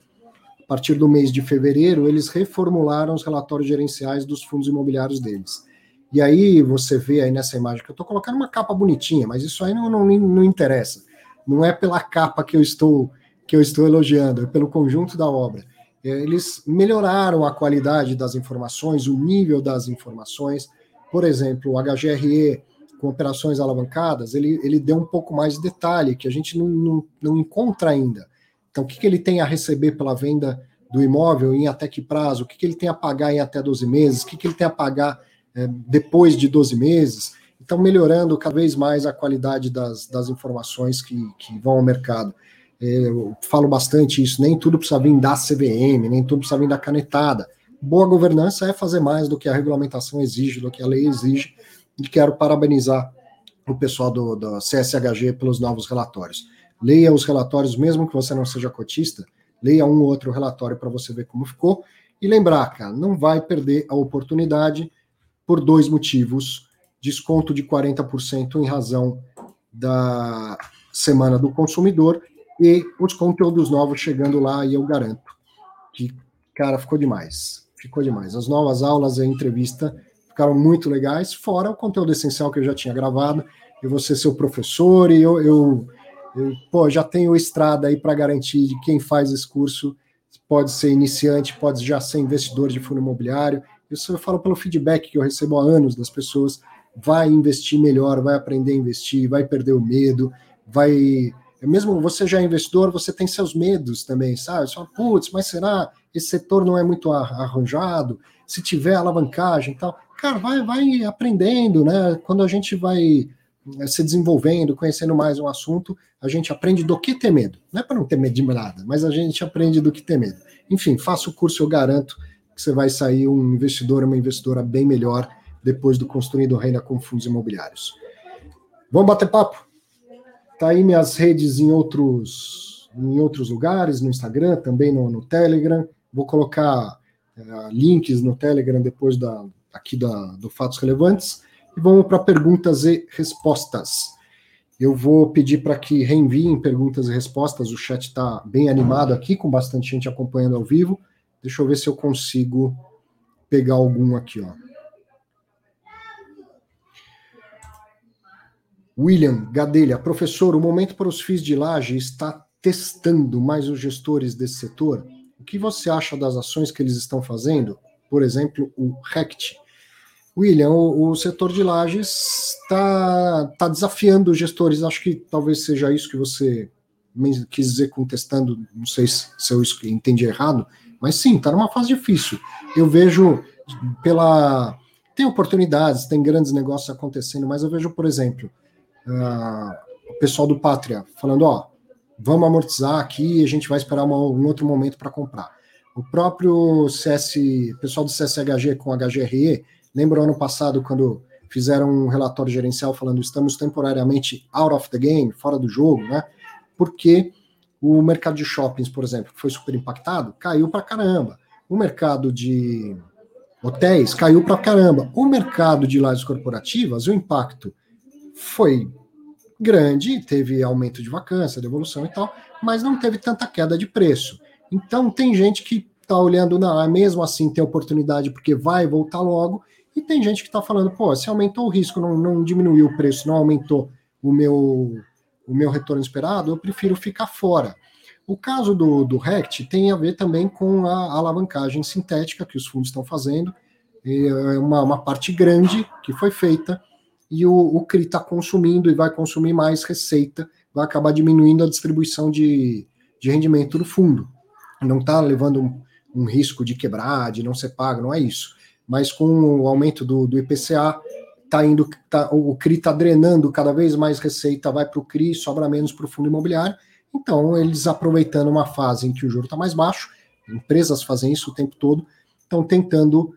A partir do mês de fevereiro, eles reformularam os relatórios gerenciais dos fundos imobiliários deles. E aí você vê aí nessa imagem que eu estou colocando uma capa bonitinha, mas isso aí não, não, não interessa. Não é pela capa que eu estou que eu estou elogiando, é pelo conjunto da obra. Eles melhoraram a qualidade das informações, o nível das informações. Por exemplo, o HGRE com operações alavancadas, ele, ele deu um pouco mais de detalhe, que a gente não, não, não encontra ainda. Então, o que, que ele tem a receber pela venda do imóvel em até que prazo, o que, que ele tem a pagar em até 12 meses, o que, que ele tem a pagar é, depois de 12 meses. Então, melhorando cada vez mais a qualidade das, das informações que, que vão ao mercado. É, eu falo bastante isso, nem tudo precisa vir da CVM, nem tudo precisa vir da canetada. Boa governança é fazer mais do que a regulamentação exige, do que a lei exige, e quero parabenizar o pessoal do, do CSHG pelos novos relatórios. Leia os relatórios, mesmo que você não seja cotista, leia um ou outro relatório para você ver como ficou. E lembrar, cara, não vai perder a oportunidade por dois motivos. Desconto de 40% em razão da Semana do Consumidor e os conteúdos novos chegando lá, e eu garanto que, cara, ficou demais. Ficou demais. As novas aulas e a entrevista ficaram muito legais, fora o conteúdo essencial que eu já tinha gravado. Eu vou ser seu professor e eu, eu, eu pô, já tenho estrada aí para garantir de quem faz esse curso pode ser iniciante, pode já ser investidor de fundo imobiliário. Isso eu falo pelo feedback que eu recebo há anos das pessoas. Vai investir melhor, vai aprender a investir, vai perder o medo, vai. Mesmo você já é investidor, você tem seus medos também, sabe? Você fala, putz, mas será? Esse setor não é muito arranjado? Se tiver alavancagem e tal cara, vai, vai aprendendo, né? Quando a gente vai eh, se desenvolvendo, conhecendo mais um assunto, a gente aprende do que ter medo. Não é para não ter medo de nada, mas a gente aprende do que ter medo. Enfim, faça o curso, eu garanto que você vai sair um investidor, uma investidora bem melhor depois do Construindo Renda com Fundos Imobiliários. Vamos bater papo? Tá aí minhas redes em outros, em outros lugares, no Instagram, também no, no Telegram. Vou colocar uh, links no Telegram depois da, aqui da, do Fatos Relevantes. E vamos para perguntas e respostas. Eu vou pedir para que reenviem perguntas e respostas. O chat está bem animado aqui, com bastante gente acompanhando ao vivo. Deixa eu ver se eu consigo pegar algum aqui, ó. William Gadelha, professor, o momento para os FIIs de laje está testando mais os gestores desse setor. O que você acha das ações que eles estão fazendo? Por exemplo, o RECT. William, o, o setor de lajes está tá desafiando os gestores. Acho que talvez seja isso que você quis dizer com testando. Não sei se, eu entendi errado, mas sim, está numa fase difícil. Eu vejo pela. Tem oportunidades, tem grandes negócios acontecendo, mas eu vejo, por exemplo, uh, o pessoal do Pátria falando: ó, vamos amortizar aqui, a gente vai esperar uma, um outro momento para comprar. O próprio CS, pessoal do CSHG com HGRE, lembra ano passado quando fizeram um relatório gerencial falando estamos temporariamente out of the game, fora do jogo, né? Porque o mercado de shoppings, por exemplo, que foi super impactado, caiu para caramba. O mercado de hotéis caiu para caramba. O mercado de lajes corporativas, o impacto foi grande, teve aumento de vacância, devolução e tal, mas não teve tanta queda de preço. Então tem gente que está olhando, não, mesmo assim tem oportunidade porque vai voltar logo, e tem gente que está falando, pô, se aumentou o risco, não, não diminuiu o preço, não aumentou o meu, o meu retorno esperado, eu prefiro ficar fora. O caso do, do RECT tem a ver também com a alavancagem sintética que os fundos estão fazendo, é uma, uma parte grande que foi feita e o, o CRI está consumindo e vai consumir mais receita, vai acabar diminuindo a distribuição de, de rendimento do fundo. Não está levando um, um, risco de quebrar, de não ser pago, não é isso. Mas com o aumento do, do IPCA, tá indo, tá, o CRI está drenando cada vez mais receita, vai para o CRI, sobra menos para o fundo imobiliário. Então, eles aproveitando uma fase em que o juro está mais baixo, empresas fazem isso o tempo todo, estão tentando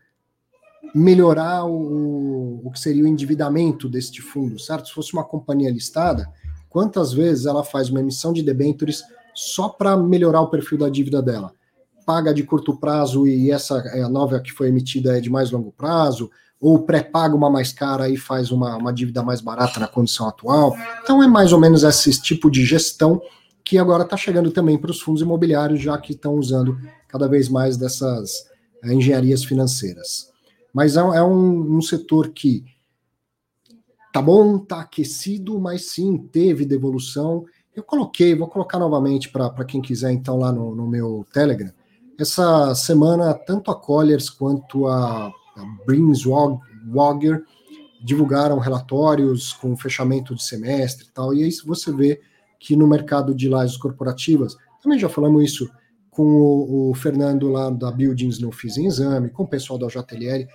melhorar o, o que seria o endividamento deste fundo, certo? Se fosse uma companhia listada, quantas vezes ela faz uma emissão de debêntures só para melhorar o perfil da dívida dela? Paga de curto prazo e essa é a nova que foi emitida é de mais longo prazo, ou pré-paga uma mais cara e faz uma, uma dívida mais barata na condição atual. Então é mais ou menos esse tipo de gestão que agora está chegando também para os fundos imobiliários, já que estão usando cada vez mais dessas é, engenharias financeiras. Mas é, é um, um setor que tá bom, tá aquecido, mas sim teve devolução. Eu coloquei, vou colocar novamente para quem quiser, então, lá no, no, meu Telegram. Essa semana, tanto a Colliers quanto a, a Brinswager divulgaram relatórios com fechamento de semestre e tal, e aí você vê que no mercado de lajes corporativas, também já falamos isso com o, o, Fernando lá da Buildings no Fiz em Exame, com o pessoal da JLL.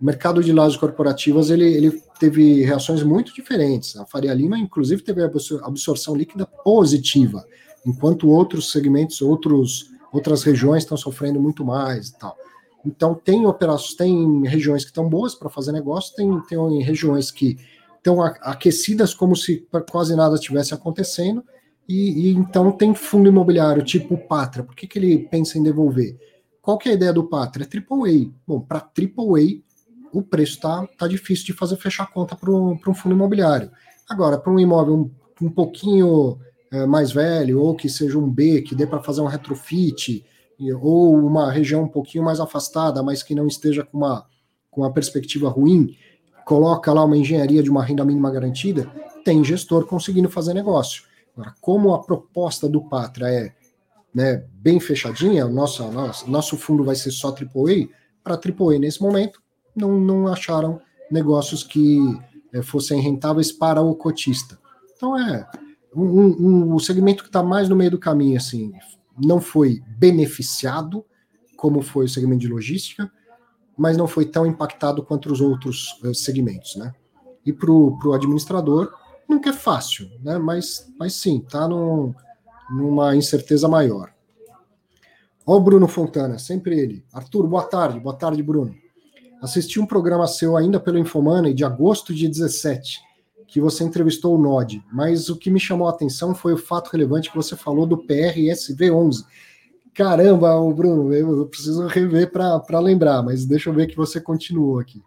O mercado de lajes corporativas ele, ele teve reações muito diferentes. A Faria Lima, inclusive, teve absorção líquida positiva, enquanto outros segmentos, outros, outras regiões estão sofrendo muito mais e tal. Então, tem operações, tem regiões que estão boas para fazer negócio, tem, tem regiões que estão aquecidas como se quase nada estivesse acontecendo, e, e, então tem fundo imobiliário tipo Pátria. Por que, que ele pensa em devolver? Qual que é a ideia do Pátria? AAA. Bom, para AAA, o preço está tá difícil de fazer fechar conta para um fundo imobiliário. Agora, para um imóvel um, um pouquinho é, mais velho, ou que seja um B, que dê para fazer um retrofit, ou uma região um pouquinho mais afastada, mas que não esteja com uma, com uma perspectiva ruim, coloca lá uma engenharia de uma renda mínima garantida, tem gestor conseguindo fazer negócio. Agora, como a proposta do Patra é né, bem fechadinha, nosso, nosso, nosso fundo vai ser só AAA, para AAA nesse momento, não, não acharam negócios que é, fossem rentáveis para o cotista. Então é um, um, um segmento que está mais no meio do caminho, assim, não foi beneficiado como foi o segmento de logística, mas não foi tão impactado quanto os outros uh, segmentos, né? E para o administrador, Nunca é fácil, né? Mas, mas sim, está numa incerteza maior. Ó o Bruno Fontana, sempre ele. Arthur, boa tarde. Boa tarde, Bruno. Assisti um programa seu ainda pelo Infomoney de agosto de 17, que você entrevistou o Nod, mas o que me chamou a atenção foi o fato relevante que você falou do PRSV11. Caramba, Bruno, eu preciso rever para lembrar, mas deixa eu ver que você continuou aqui.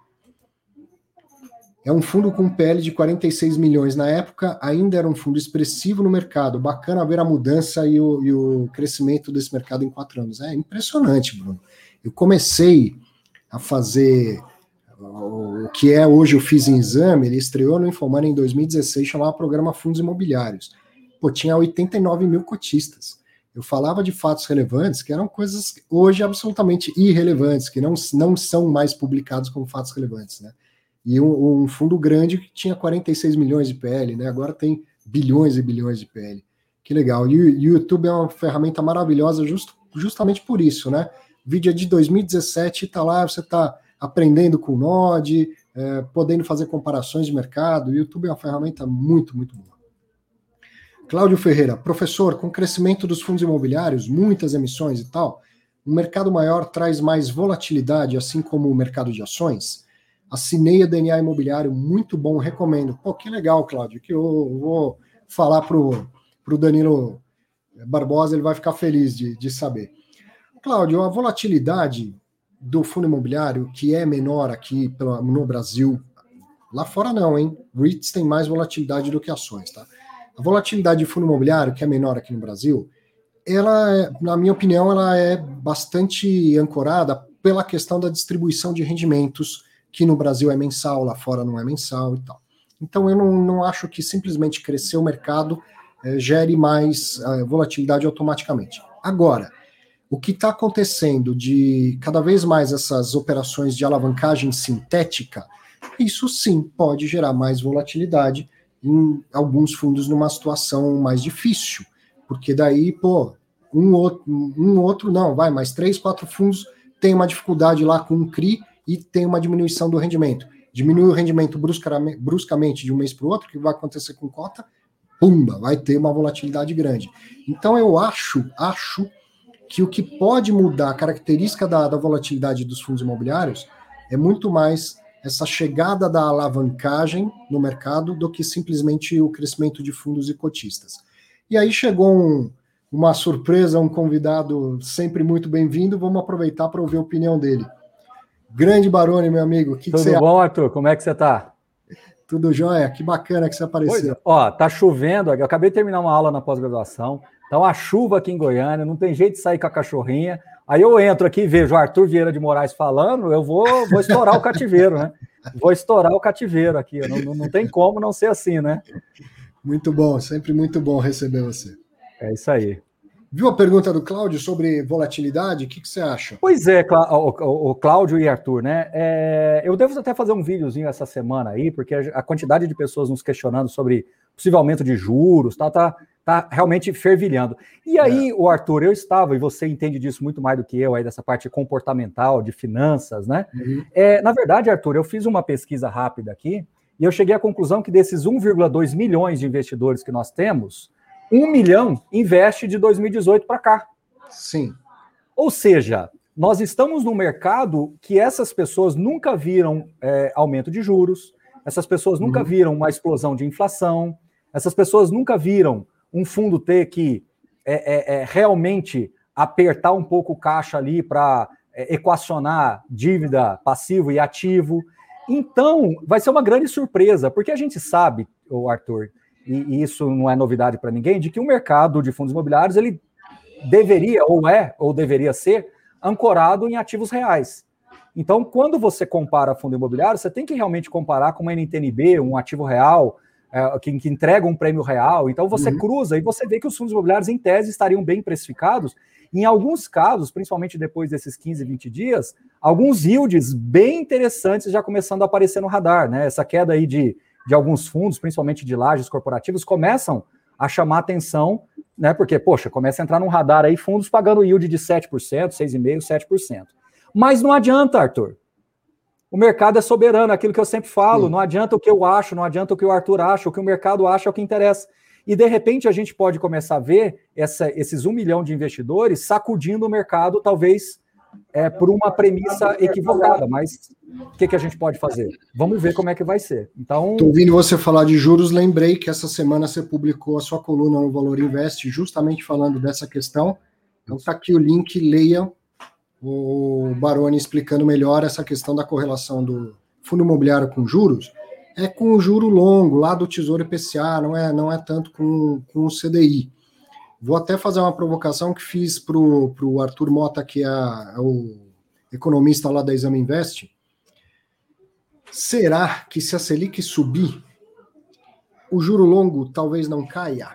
É um fundo com PL de 46 milhões na época, ainda era um fundo expressivo no mercado. Bacana ver a mudança e o, e o crescimento desse mercado em quatro anos. É impressionante, Bruno. Eu comecei a fazer o que é hoje o Fiz em Exame, ele estreou no Infomani em 2016, chamava Programa Fundos Imobiliários. Pô, tinha 89 mil cotistas. Eu falava de fatos relevantes, que eram coisas hoje absolutamente irrelevantes, que não, não são mais publicados como fatos relevantes, né? e um, um, fundo grande que tinha 46 milhões de PL, né? Agora tem bilhões e bilhões de PL. Que legal. E o YouTube é uma ferramenta maravilhosa just, justamente por isso, né? O vídeo é de 2017, está lá, você está aprendendo com o Node, é, podendo fazer comparações de mercado. O YouTube é uma ferramenta muito, muito boa. Cláudio Ferreira, professor, com o crescimento dos fundos imobiliários, muitas emissões e tal, um mercado maior traz mais volatilidade, assim como o mercado de ações? Assinei a DNA Imobiliário, muito bom, recomendo. Pô, que legal, Cláudio, que eu vou falar para o Danilo Barbosa, ele vai ficar feliz de, de saber. Cláudio, a volatilidade do fundo imobiliário, que é menor aqui no Brasil, lá fora não, hein? REITs tem mais volatilidade do que ações, tá? A volatilidade de fundo imobiliário, que é menor aqui no Brasil, ela, é, na minha opinião, ela é bastante ancorada pela questão da distribuição de rendimentos que no Brasil é mensal, lá fora não é mensal e tal. Então eu não, não acho que simplesmente crescer o mercado é, gere mais é, volatilidade automaticamente. Agora, o que está acontecendo de cada vez mais essas operações de alavancagem sintética, isso sim pode gerar mais volatilidade em alguns fundos numa situação mais difícil, porque daí, pô, um outro, um outro não, vai, mais três, quatro fundos tem uma dificuldade lá com o CRI e tem uma diminuição do rendimento. Diminui o rendimento bruscamente de um mês para o outro, o que vai acontecer com cota? Pumba, vai ter uma volatilidade grande. Então eu acho, acho que o que pode mudar a característica da, da volatilidade dos fundos imobiliários é muito mais essa chegada da alavancagem no mercado do que simplesmente o crescimento de fundos e cotistas. E aí chegou um, uma surpresa, um convidado sempre muito bem-vindo, vamos aproveitar para ouvir a opinião dele. Grande Baroni, meu amigo. Que Tudo que bom, Arthur? Como é que você está? Tudo jóia, que bacana que você apareceu. Pois, ó, tá chovendo, eu acabei de terminar uma aula na pós-graduação, tá uma chuva aqui em Goiânia, não tem jeito de sair com a cachorrinha. Aí eu entro aqui e vejo o Arthur Vieira de Moraes falando, eu vou, vou estourar o cativeiro, né? Vou estourar o cativeiro aqui, não, não, não tem como não ser assim, né? Muito bom, sempre muito bom receber você. É isso aí. Viu a pergunta do Cláudio sobre volatilidade? O que, que você acha? Pois é, o, o Cláudio e Arthur, né? É, eu devo até fazer um videozinho essa semana aí, porque a quantidade de pessoas nos questionando sobre possível aumento de juros, tá, tá, tá realmente fervilhando. E aí, é. o Arthur, eu estava, e você entende disso muito mais do que eu, aí dessa parte comportamental, de finanças, né? Uhum. É, na verdade, Arthur, eu fiz uma pesquisa rápida aqui, e eu cheguei à conclusão que desses 1,2 milhões de investidores que nós temos, um milhão investe de 2018 para cá. Sim. Ou seja, nós estamos num mercado que essas pessoas nunca viram é, aumento de juros, essas pessoas nunca uhum. viram uma explosão de inflação, essas pessoas nunca viram um fundo ter que é, é, é realmente apertar um pouco o caixa ali para é, equacionar dívida passivo e ativo. Então, vai ser uma grande surpresa, porque a gente sabe, o Arthur, e, isso não é novidade para ninguém, de que o mercado de fundos imobiliários ele deveria, ou é, ou deveria ser, ancorado em ativos reais. Então, quando você compara fundo imobiliário, você tem que realmente comparar com uma NTNB, um ativo real, é, que, que, entrega um prêmio real. Então, você uhum. cruza e você vê que os fundos imobiliários, em tese, estariam bem precificados. Em alguns casos, principalmente depois desses 15, 20 dias, alguns yields bem interessantes já começando a aparecer no radar. Né? Essa queda aí de de alguns fundos, principalmente de lajes corporativos, começam a chamar atenção, né? Porque, poxa, começa a entrar num radar aí fundos pagando yield de 7%, 6,5%, 7%. Mas não adianta, Arthur. O mercado é soberano, aquilo que eu sempre falo. Sim. Não adianta o que eu acho, não adianta o que o Arthur acha, o que o mercado acha é o que interessa. E de repente a gente pode começar a ver essa, esses um milhão de investidores sacudindo o mercado, talvez é, por uma premissa equivocada. Mas o que, que a gente pode fazer? Vamos ver como é que vai ser. Então. Estou ouvindo você falar de juros, lembrei que essa semana você publicou a sua coluna no Valor Invest, justamente falando dessa questão. Então está aqui o link, leia o Baroni explicando melhor essa questão da correlação do fundo imobiliário com juros é com o juro longo lá do Tesouro IPCA, não é, não é tanto com, com o CDI. Vou até fazer uma provocação que fiz para o Arthur Mota, que é, é, o economista lá da Exame Invest. Será que se a Selic subir, o juro longo talvez não caia?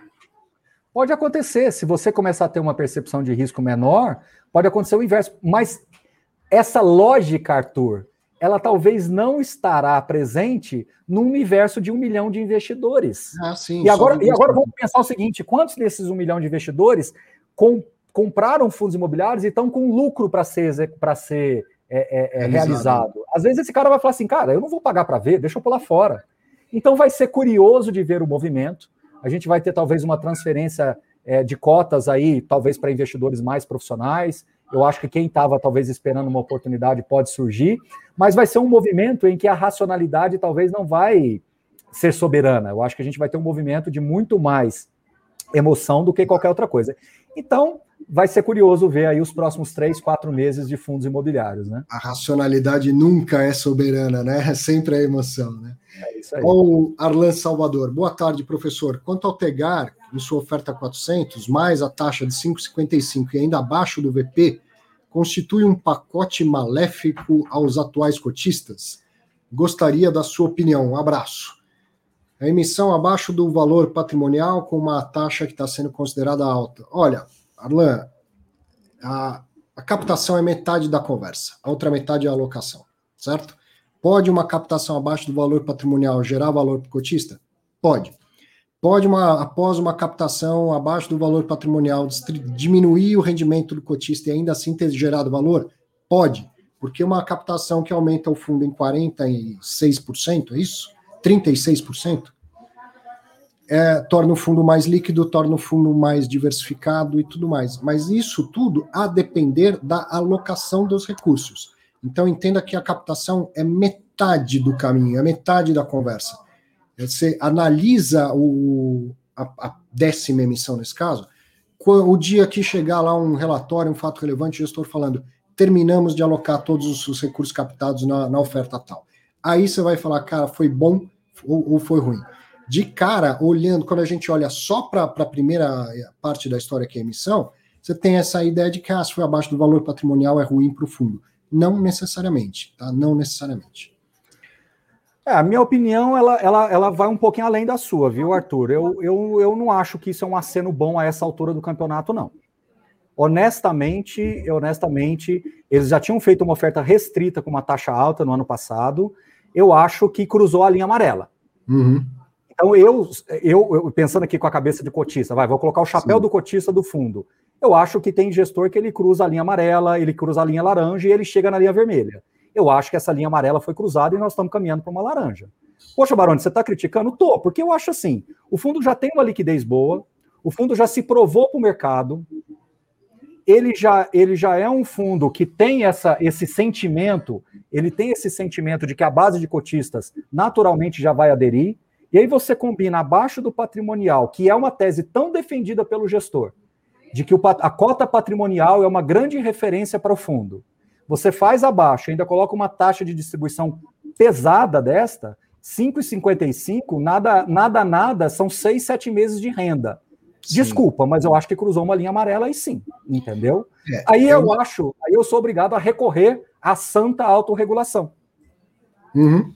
Pode acontecer. Se você começar a ter uma percepção de risco menor, pode acontecer o inverso. Mas essa lógica, Arthur, ela talvez não estará presente no universo de um milhão de investidores. Ah, sim, e, agora, e agora vamos pensar o seguinte: quantos desses um milhão de investidores com, compraram fundos imobiliários e estão com lucro para ser, pra ser é, é, é, realizado? Às vezes esse cara vai falar assim, cara, eu não vou pagar para ver, deixa eu pular fora. Então vai ser curioso de ver o movimento. A gente vai ter talvez uma transferência é, de cotas aí, talvez para investidores mais profissionais. Eu acho que quem estava talvez esperando uma oportunidade pode surgir, mas vai ser um movimento em que a racionalidade talvez não vai ser soberana. Eu acho que a gente vai ter um movimento de muito mais emoção do que qualquer outra coisa. Então, vai ser curioso ver aí os próximos três, quatro meses de fundos imobiliários, né? A racionalidade nunca é soberana, né? É sempre a emoção, né? É isso aí. O Arlan Salvador. Boa tarde, professor. Quanto ao Tegar, em sua oferta 400, mais a taxa de 5,55 e ainda abaixo do VP, constitui um pacote maléfico aos atuais cotistas? Gostaria da sua opinião. Um abraço. A emissão abaixo do valor patrimonial com uma taxa que está sendo considerada alta. Olha, Arlan, a, a captação é metade da conversa, a outra metade é a alocação, certo? Pode uma captação abaixo do valor patrimonial gerar valor para o cotista? Pode. Pode, uma, após uma captação abaixo do valor patrimonial, diminuir o rendimento do cotista e ainda assim ter gerado valor? Pode, porque uma captação que aumenta o fundo em 46%, é isso? 36%? É, torna o fundo mais líquido, torna o fundo mais diversificado e tudo mais. Mas isso tudo a depender da alocação dos recursos. Então entenda que a captação é metade do caminho, é metade da conversa. Você analisa o, a, a décima emissão nesse caso, o dia que chegar lá um relatório, um fato relevante, o gestor falando, terminamos de alocar todos os recursos captados na, na oferta tal. Aí você vai falar, cara, foi bom ou, ou foi ruim. De cara, olhando, quando a gente olha só para a primeira parte da história que é a emissão, você tem essa ideia de que ah, se foi abaixo do valor patrimonial é ruim para o fundo. Não necessariamente, tá? Não necessariamente. É, a minha opinião, ela, ela, ela vai um pouquinho além da sua, viu, Arthur? Eu, eu, eu não acho que isso é um aceno bom a essa altura do campeonato, não. Honestamente, honestamente, eles já tinham feito uma oferta restrita com uma taxa alta no ano passado. Eu acho que cruzou a linha amarela. Uhum. Então, eu, eu, eu, pensando aqui com a cabeça de cotista, vai, vou colocar o chapéu Sim. do cotista do fundo. Eu acho que tem gestor que ele cruza a linha amarela, ele cruza a linha laranja e ele chega na linha vermelha eu acho que essa linha amarela foi cruzada e nós estamos caminhando para uma laranja. Poxa, Baroni, você está criticando? Tô, porque eu acho assim: o fundo já tem uma liquidez boa, o fundo já se provou para o mercado, ele já, ele já é um fundo que tem essa, esse sentimento, ele tem esse sentimento de que a base de cotistas naturalmente já vai aderir, e aí você combina abaixo do patrimonial, que é uma tese tão defendida pelo gestor, de que o, a cota patrimonial é uma grande referência para o fundo você faz abaixo, ainda coloca uma taxa de distribuição pesada desta, 5,55, nada, nada, nada, são seis, sete meses de renda. Sim. Desculpa, mas eu acho que cruzou uma linha amarela aí sim, entendeu? É, aí eu, eu acho, aí eu sou obrigado a recorrer à santa autorregulação. Uhum.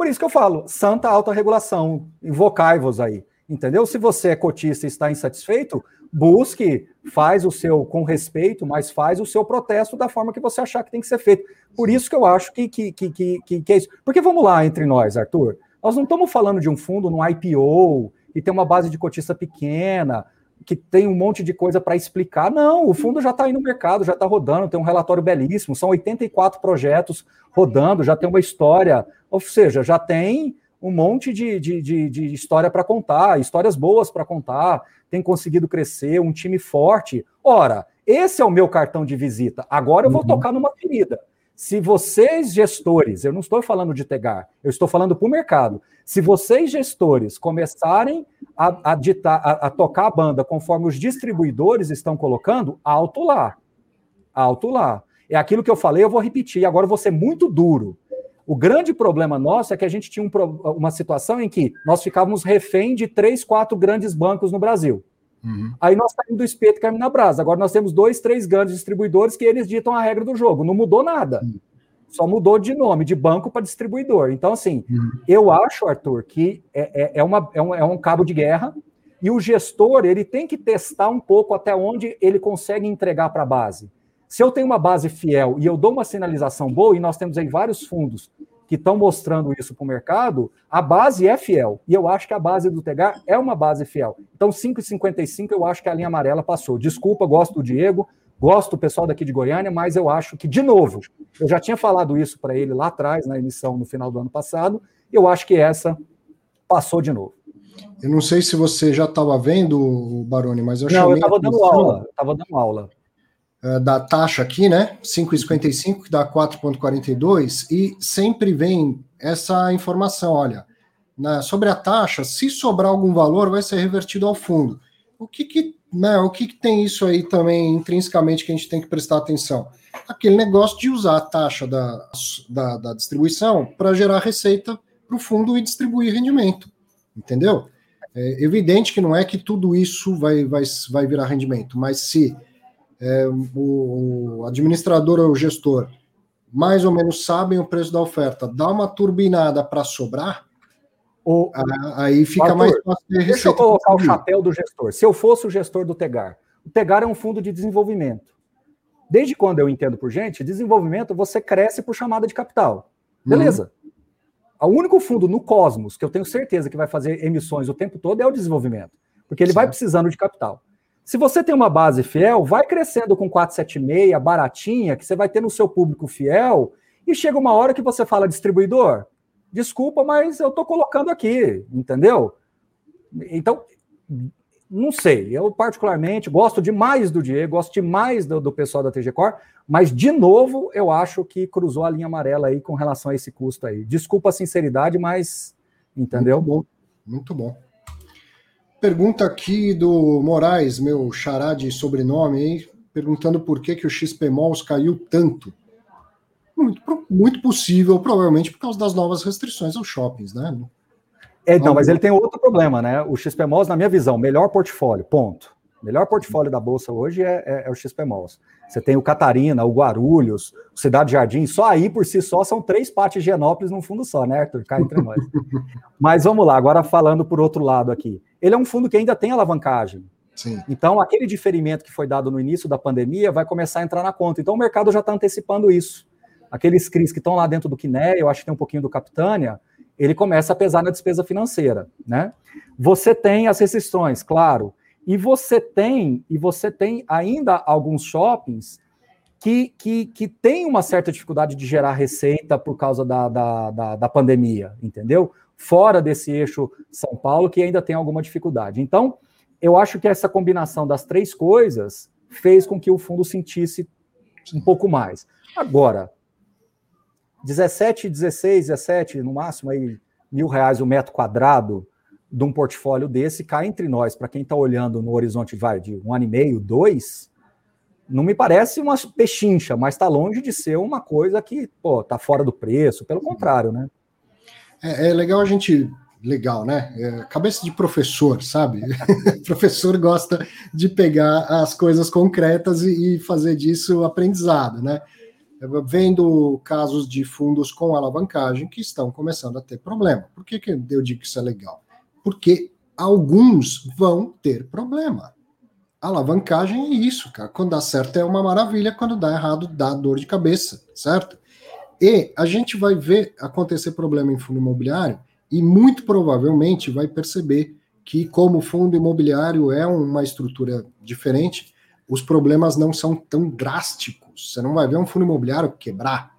Por isso que eu falo, santa autorregulação, invocai-vos aí, entendeu? Se você é cotista e está insatisfeito, busque, faz o seu com respeito, mas faz o seu protesto da forma que você achar que tem que ser feito. Por isso que eu acho que, que, que, que, que é isso. Porque vamos lá entre nós, Arthur. Nós não estamos falando de um fundo no IPO e tem uma base de cotista pequena. Que tem um monte de coisa para explicar. Não, o fundo já está aí no mercado, já está rodando, tem um relatório belíssimo, são 84 projetos rodando, já tem uma história, ou seja, já tem um monte de, de, de, de história para contar, histórias boas para contar, tem conseguido crescer, um time forte. Ora, esse é o meu cartão de visita. Agora eu vou uhum. tocar numa ferida. Se vocês, gestores, eu não estou falando de Tegar, eu estou falando para o mercado. Se vocês, gestores, começarem a, a, ditar, a, a tocar a banda conforme os distribuidores estão colocando, alto lá. Alto lá. É aquilo que eu falei, eu vou repetir, agora eu vou ser muito duro. O grande problema nosso é que a gente tinha um, uma situação em que nós ficávamos refém de três, quatro grandes bancos no Brasil. Uhum. Aí nós saímos do espeto e na brasa. Agora nós temos dois, três grandes distribuidores que eles ditam a regra do jogo. Não mudou nada. Uhum. Só mudou de nome, de banco para distribuidor. Então, assim, uhum. eu acho, Arthur, que é, é, é, uma, é, um, é um cabo de guerra e o gestor ele tem que testar um pouco até onde ele consegue entregar para a base. Se eu tenho uma base fiel e eu dou uma sinalização boa, e nós temos aí vários fundos que estão mostrando isso para o mercado, a base é fiel. E eu acho que a base do Tegar é uma base fiel. Então, 5,55 eu acho que a linha amarela passou. Desculpa, gosto do Diego, gosto do pessoal daqui de Goiânia, mas eu acho que, de novo, eu já tinha falado isso para ele lá atrás, na emissão no final do ano passado, eu acho que essa passou de novo. Eu não sei se você já estava vendo, Baroni, mas eu Não, eu estava dando aula, estava dando aula. Eh, da taxa aqui, né? 5,55, que dá 4,42, e sempre vem essa informação: olha, na, sobre a taxa, se sobrar algum valor, vai ser revertido ao fundo. O que, que, né, o que, que tem isso aí também intrinsecamente que a gente tem que prestar atenção? Aquele negócio de usar a taxa da, da, da distribuição para gerar receita para o fundo e distribuir rendimento. Entendeu? É evidente que não é que tudo isso vai, vai, vai virar rendimento, mas se é, o, o administrador ou o gestor mais ou menos sabem o preço da oferta, dá uma turbinada para sobrar, o, aí fica Arthur, mais fácil de Deixa eu colocar o chapéu do gestor. Se eu fosse o gestor do Tegar, o Tegar é um fundo de desenvolvimento. Desde quando eu entendo por gente, desenvolvimento você cresce por chamada de capital. Beleza. Uhum. O único fundo no cosmos que eu tenho certeza que vai fazer emissões o tempo todo é o desenvolvimento, porque ele certo. vai precisando de capital. Se você tem uma base fiel, vai crescendo com 476, baratinha, que você vai ter no seu público fiel, e chega uma hora que você fala, distribuidor, desculpa, mas eu estou colocando aqui, entendeu? Então, não sei, eu particularmente gosto demais do Diego, gosto demais do, do pessoal da TG Core, mas de novo eu acho que cruzou a linha amarela aí com relação a esse custo aí. Desculpa a sinceridade, mas entendeu? Muito bom, muito bom. Pergunta aqui do Moraes, meu xará de sobrenome, perguntando por que, que o XP Malls caiu tanto. Muito, muito possível, provavelmente por causa das novas restrições aos shoppings, né? É, então, mas ele tem outro problema, né? O XP Malls, na minha visão, melhor portfólio, ponto. Melhor portfólio da Bolsa hoje é, é, é o XP Malls. Você tem o Catarina, o Guarulhos, o Cidade Jardim, só aí por si só são três partes de Genópolis num fundo só, né, Arthur? Cá entre nós. Mas vamos lá, agora falando por outro lado aqui. Ele é um fundo que ainda tem alavancagem. Sim. Então, aquele diferimento que foi dado no início da pandemia vai começar a entrar na conta. Então, o mercado já está antecipando isso. Aqueles CRIs que estão lá dentro do Kiné, eu acho que tem um pouquinho do Capitânia, ele começa a pesar na despesa financeira, né? Você tem as restrições, claro, e você tem, e você tem ainda alguns shoppings que, que, que têm uma certa dificuldade de gerar receita por causa da, da, da, da pandemia, entendeu? Fora desse eixo São Paulo, que ainda tem alguma dificuldade. Então, eu acho que essa combinação das três coisas fez com que o fundo sentisse um pouco mais. Agora, 17, 16, 17, no máximo aí, mil reais o metro quadrado, de um portfólio desse cá entre nós, para quem está olhando no horizonte vai, de um ano e meio, dois, não me parece uma pechincha, mas está longe de ser uma coisa que pô, tá fora do preço, pelo contrário, né? É, é legal a gente. Legal, né? É, cabeça de professor, sabe? professor gosta de pegar as coisas concretas e, e fazer disso aprendizado, né? Vendo casos de fundos com alavancagem que estão começando a ter problema. Por que, que eu digo que isso é legal? porque alguns vão ter problema. Alavancagem é isso, cara. Quando dá certo é uma maravilha, quando dá errado dá dor de cabeça, certo? E a gente vai ver acontecer problema em fundo imobiliário e muito provavelmente vai perceber que, como fundo imobiliário é uma estrutura diferente, os problemas não são tão drásticos. Você não vai ver um fundo imobiliário quebrar.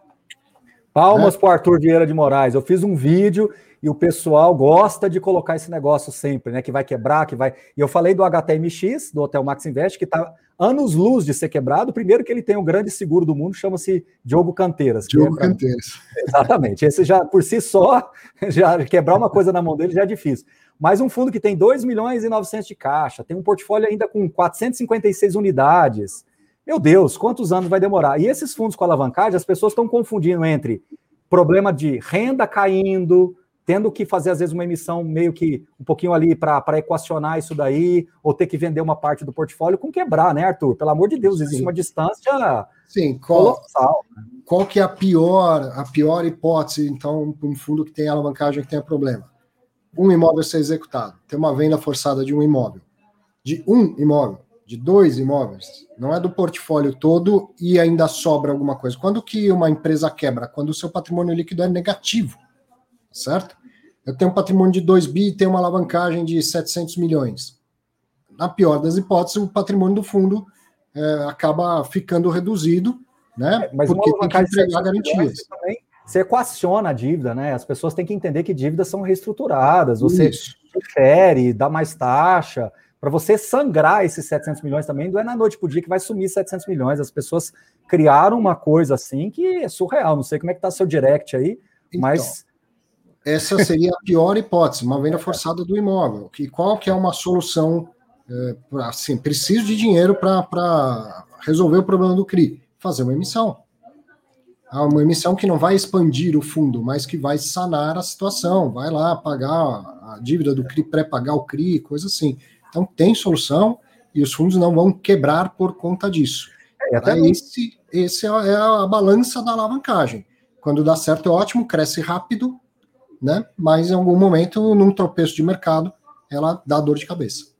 Palmas né? para o Arthur Vieira de Moraes. Eu fiz um vídeo e o pessoal gosta de colocar esse negócio sempre, né? Que vai quebrar, que vai. E eu falei do HTMX, do Hotel Max Invest, que está anos luz de ser quebrado. Primeiro que ele tem o um grande seguro do mundo, chama-se Diogo Canteiras. Diogo é pra... Canteiras. Exatamente. Esse já, por si só, já quebrar uma coisa na mão dele já é difícil. Mas um fundo que tem 2 milhões e 900 de caixa, tem um portfólio ainda com 456 unidades. Meu Deus, quantos anos vai demorar? E esses fundos com alavancagem, as pessoas estão confundindo entre problema de renda caindo, tendo que fazer, às vezes, uma emissão meio que um pouquinho ali para equacionar isso daí, ou ter que vender uma parte do portfólio com quebrar, né, Arthur? Pelo amor de Deus, existe Sim. uma distância Sim, qual, colossal. Qual que é a pior, a pior hipótese, então, para um fundo que tem alavancagem que tenha problema? Um imóvel ser executado, ter uma venda forçada de um imóvel. De um imóvel, de dois imóveis, não é do portfólio todo e ainda sobra alguma coisa. Quando que uma empresa quebra? Quando o seu patrimônio líquido é negativo certo? Eu tenho um patrimônio de 2 bi e tenho uma alavancagem de 700 milhões. Na pior das hipóteses, o patrimônio do fundo é, acaba ficando reduzido, né? É, mas porque tem que entregar garantias. Também, você equaciona a dívida, né? As pessoas têm que entender que dívidas são reestruturadas, você Isso. difere, dá mais taxa. Para você sangrar esses 700 milhões também, não é na noite para o dia que vai sumir 700 milhões. As pessoas criaram uma coisa assim que é surreal. Não sei como é que está seu direct aí, então. mas essa seria a pior hipótese, uma venda forçada do imóvel. Que qual que é uma solução? É, assim, preciso de dinheiro para resolver o problema do CRI. Fazer uma emissão. Uma emissão que não vai expandir o fundo, mas que vai sanar a situação. Vai lá pagar a dívida do CRI, pré-pagar o CRI, coisa assim. Então tem solução e os fundos não vão quebrar por conta disso. É, até esse, esse é a, é a balança da alavancagem. Quando dá certo é ótimo, cresce rápido, né? Mas em algum momento, num tropeço de mercado, ela dá dor de cabeça.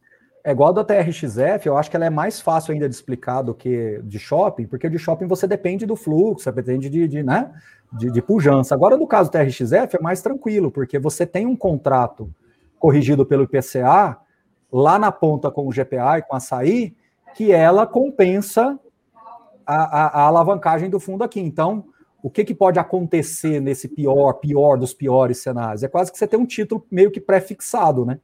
É igual da TRXF, eu acho que ela é mais fácil ainda de explicar do que de shopping, porque de shopping você depende do fluxo, você depende de, de né, de, de pujança. Agora, no caso TRXF, é mais tranquilo, porque você tem um contrato corrigido pelo IPCA, lá na ponta com o GPA e com a açaí, que ela compensa a, a, a alavancagem do fundo aqui. Então, o que, que pode acontecer nesse pior, pior dos piores cenários? É quase que você tem um título meio que pré-fixado, né?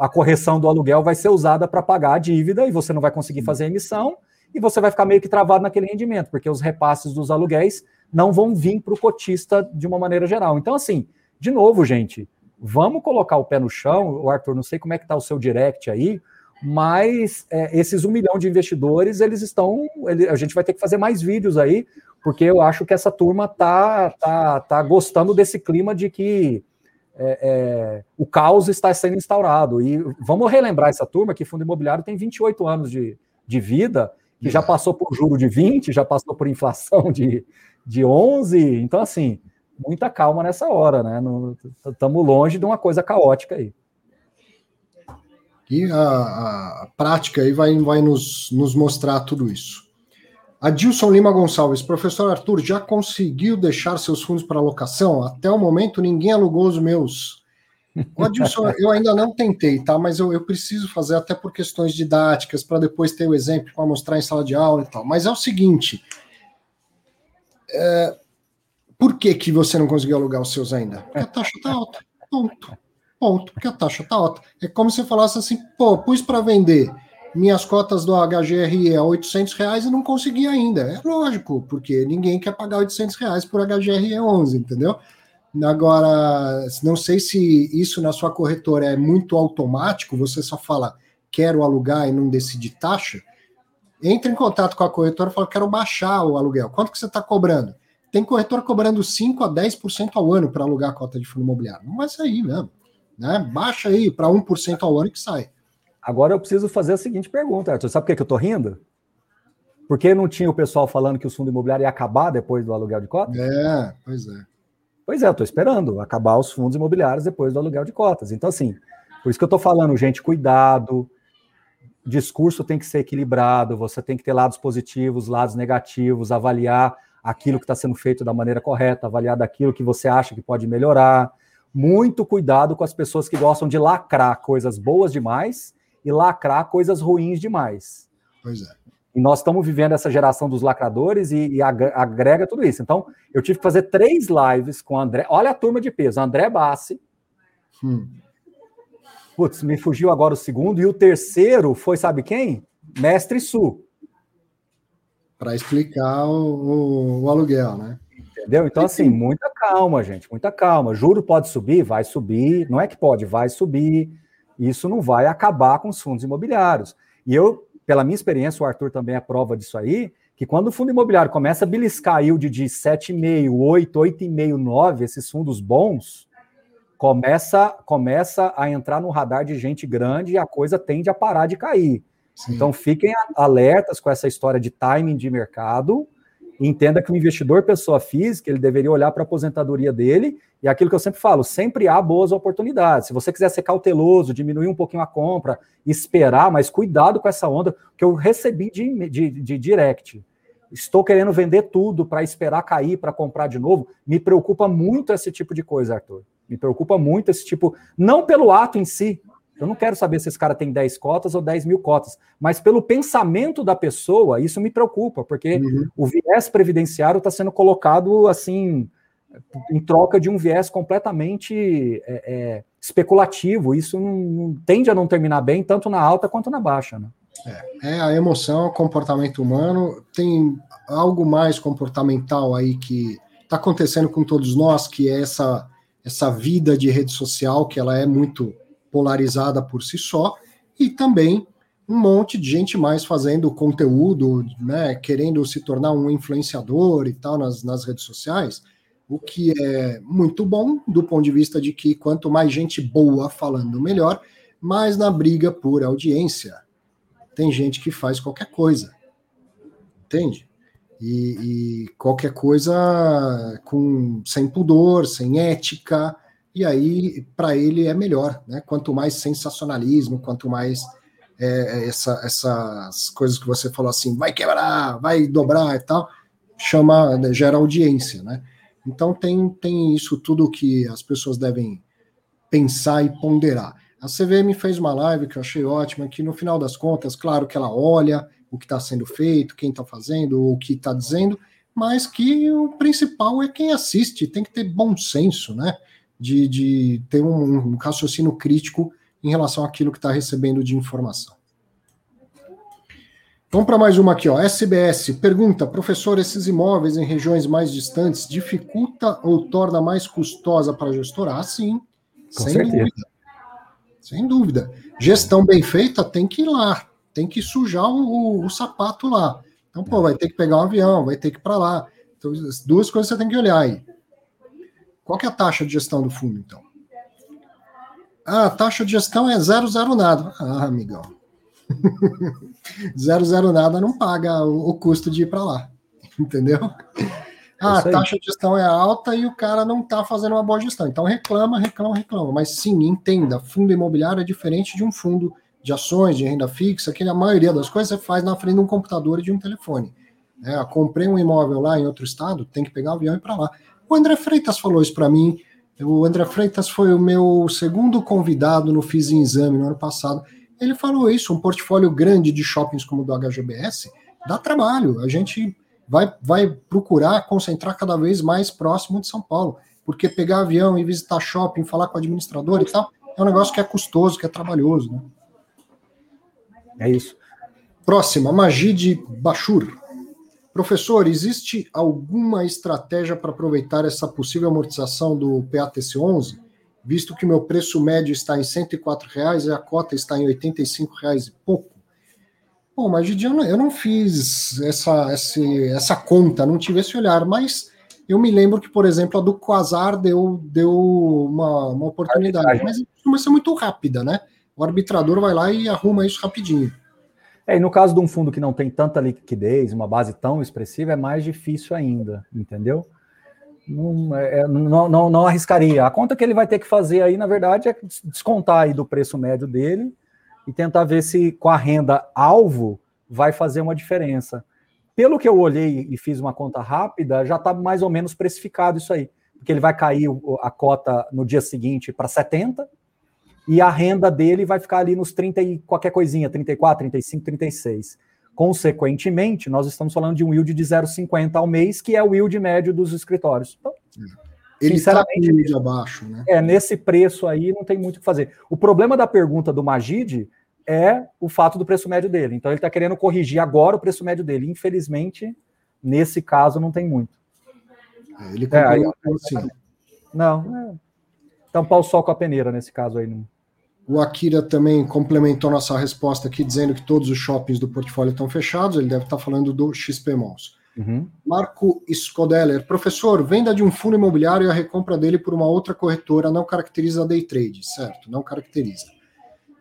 A correção do aluguel vai ser usada para pagar a dívida e você não vai conseguir fazer a emissão e você vai ficar meio que travado naquele rendimento, porque os repasses dos aluguéis não vão vir para o cotista de uma maneira geral. Então, assim, de novo, gente, vamos colocar o pé no chão. O Arthur, não sei como é que está o seu direct aí, mas é, esses um milhão de investidores, eles estão. Ele, a gente vai ter que fazer mais vídeos aí, porque eu acho que essa turma tá, tá, tá gostando desse clima de que é, é, o caos está sendo instaurado. E vamos relembrar essa turma que fundo imobiliário tem 28 anos de, de vida, que já passou por juro de 20, já passou por inflação de, de 11. Então, assim, muita calma nessa hora, né? Estamos longe de uma coisa caótica aí. E a, a prática aí vai, vai nos, nos mostrar tudo isso. Adilson Lima Gonçalves, professor Arthur, já conseguiu deixar seus fundos para alocação? Até o momento ninguém alugou os meus. O Adilson, eu ainda não tentei, tá? Mas eu, eu preciso fazer até por questões didáticas, para depois ter o exemplo para mostrar em sala de aula e tal. Mas é o seguinte: é, por que, que você não conseguiu alugar os seus ainda? Porque a taxa está alta. Ponto. Ponto. Porque a taxa está alta. É como se falasse assim, pô, pus para vender minhas cotas do HGRE a 800 reais e não consegui ainda. É lógico, porque ninguém quer pagar 800 reais por HGRE 11, entendeu? Agora, não sei se isso na sua corretora é muito automático, você só fala quero alugar e não decide taxa. Entre em contato com a corretora e fala quero baixar o aluguel. Quanto que você está cobrando? Tem corretora cobrando 5 a 10% ao ano para alugar a cota de fundo imobiliário. Não vai sair mesmo. Né? Baixa aí para 1% ao ano que sai. Agora eu preciso fazer a seguinte pergunta, Arthur. Sabe por que, eu estou rindo? Porque não tinha o pessoal falando que o fundo imobiliário ia acabar depois do aluguel de cotas? É, pois é. Pois é, eu estou esperando acabar os fundos imobiliários depois do aluguel de cotas. Então, assim, por isso que eu estou falando, gente, cuidado. Discurso tem que ser equilibrado, você tem que ter lados positivos, lados negativos, avaliar aquilo que está sendo feito da maneira correta, avaliar daquilo que você acha que pode melhorar muito cuidado com as pessoas que gostam de lacrar coisas boas demais e lacrar coisas ruins demais. Pois é. E nós estamos vivendo essa geração dos lacradores e, e, agrega tudo isso. Então, eu tive que fazer três lives com o André. Olha a turma de peso: André Bassi. Hum. Putz, me fugiu agora o segundo. E o terceiro foi, sabe quem? Mestre Su. Para explicar o, o, o aluguel, né? Entendeu? Então, assim, muita calma, gente, muita calma. Juro pode subir? Vai subir. Não é que pode, vai subir. Isso não vai acabar com os fundos imobiliários. E eu, pela minha experiência, o Arthur também é prova disso aí, que quando o fundo imobiliário começa a beliscar yield de 7,5, 8, 8,5, 9, esses fundos bons, começa, começa a entrar no radar de gente grande e a coisa tende a parar de cair. Sim. Então, fiquem alertas com essa história de timing de mercado entenda que o investidor pessoa física, ele deveria olhar para a aposentadoria dele, e aquilo que eu sempre falo, sempre há boas oportunidades. Se você quiser ser cauteloso, diminuir um pouquinho a compra, esperar, mas cuidado com essa onda que eu recebi de, de, de direct. Estou querendo vender tudo para esperar cair para comprar de novo. Me preocupa muito esse tipo de coisa, Arthur. Me preocupa muito esse tipo, não pelo ato em si, eu não quero saber se esse cara tem 10 cotas ou 10 mil cotas, mas pelo pensamento da pessoa, isso me preocupa, porque uhum. o viés previdenciário está sendo colocado assim em troca de um viés completamente é, é, especulativo. Isso não, não, tende a não terminar bem, tanto na alta quanto na baixa. Né? É, é a emoção, o comportamento humano. Tem algo mais comportamental aí que está acontecendo com todos nós, que é essa, essa vida de rede social, que ela é muito polarizada por si só, e também um monte de gente mais fazendo conteúdo, né, querendo se tornar um influenciador e tal nas, nas redes sociais, o que é muito bom do ponto de vista de que quanto mais gente boa falando, melhor, mas na briga por audiência, tem gente que faz qualquer coisa, entende? E, e qualquer coisa com sem pudor, sem ética, e aí para ele é melhor, né? Quanto mais sensacionalismo, quanto mais é, é, essa, essas coisas que você falou assim, vai quebrar, vai dobrar e tal, chama, né, gera audiência, né? Então tem, tem isso tudo que as pessoas devem pensar e ponderar. A CVM fez uma live que eu achei ótima, que no final das contas, claro que ela olha o que está sendo feito, quem está fazendo, o que está dizendo, mas que o principal é quem assiste, tem que ter bom senso, né? De, de ter um, um raciocínio crítico em relação àquilo que está recebendo de informação. Vamos para mais uma aqui, ó. SBS pergunta, professor, esses imóveis em regiões mais distantes dificulta ou torna mais custosa para gestorar? Ah, sim, Com sem certeza. dúvida. Sem dúvida. Gestão bem feita tem que ir lá, tem que sujar o, o, o sapato lá. Então, pô, vai ter que pegar um avião, vai ter que ir para lá. Então, duas coisas você tem que olhar aí. Qual que é a taxa de gestão do fundo, então? Ah, a taxa de gestão é zero, zero nada. Ah, amigão. zero, zero nada não paga o, o custo de ir para lá. Entendeu? Ah, a taxa de gestão é alta e o cara não está fazendo uma boa gestão. Então reclama, reclama, reclama. Mas sim, entenda, fundo imobiliário é diferente de um fundo de ações, de renda fixa, que a maioria das coisas você faz na frente de um computador e de um telefone. É, comprei um imóvel lá em outro estado, tem que pegar o avião e ir para lá. O André Freitas falou isso para mim. O André Freitas foi o meu segundo convidado no Fiz em Exame no ano passado. Ele falou isso: um portfólio grande de shoppings como o do HGBS dá trabalho. A gente vai, vai procurar concentrar cada vez mais próximo de São Paulo, porque pegar avião e visitar shopping, falar com o administrador e tal, é um negócio que é custoso, que é trabalhoso. Né? É isso. Próxima, Magid Bachur. Professor, existe alguma estratégia para aproveitar essa possível amortização do PATC 11, visto que o meu preço médio está em R$ reais e a cota está em R$ reais e pouco? Bom, mas Didi, eu não, eu não fiz essa, essa, essa conta, não tive esse olhar, mas eu me lembro que, por exemplo, a do Quasar deu, deu uma, uma oportunidade, mas vai ser muito rápida, né? O arbitrador vai lá e arruma isso rapidinho. É, e no caso de um fundo que não tem tanta liquidez, uma base tão expressiva, é mais difícil ainda, entendeu? Não, é, é, não, não, não, arriscaria. A conta que ele vai ter que fazer aí, na verdade, é descontar aí do preço médio dele e tentar ver se com a renda alvo vai fazer uma diferença. Pelo que eu olhei e fiz uma conta rápida, já está mais ou menos precificado isso aí. porque ele vai cair a cota no dia seguinte para 70, e a renda dele vai ficar ali nos 30 e qualquer coisinha, 34, 35, 36. Consequentemente, nós estamos falando de um yield de 0,50 ao mês, que é o yield médio dos escritórios. Então, ele está com yield abaixo, né? É, nesse preço aí não tem muito o que fazer. O problema da pergunta do Magid é o fato do preço médio dele. Então ele está querendo corrigir agora o preço médio dele. Infelizmente, nesse caso não tem muito. É, ele é, aí, assim. Não, é. Então pau sol com a peneira nesse caso aí. Não. O Akira também complementou nossa resposta aqui, dizendo que todos os shoppings do portfólio estão fechados. Ele deve estar falando do XP Malls. Uhum. Marco Scodeller, professor, venda de um fundo imobiliário e a recompra dele por uma outra corretora não caracteriza day trade, certo? Não caracteriza.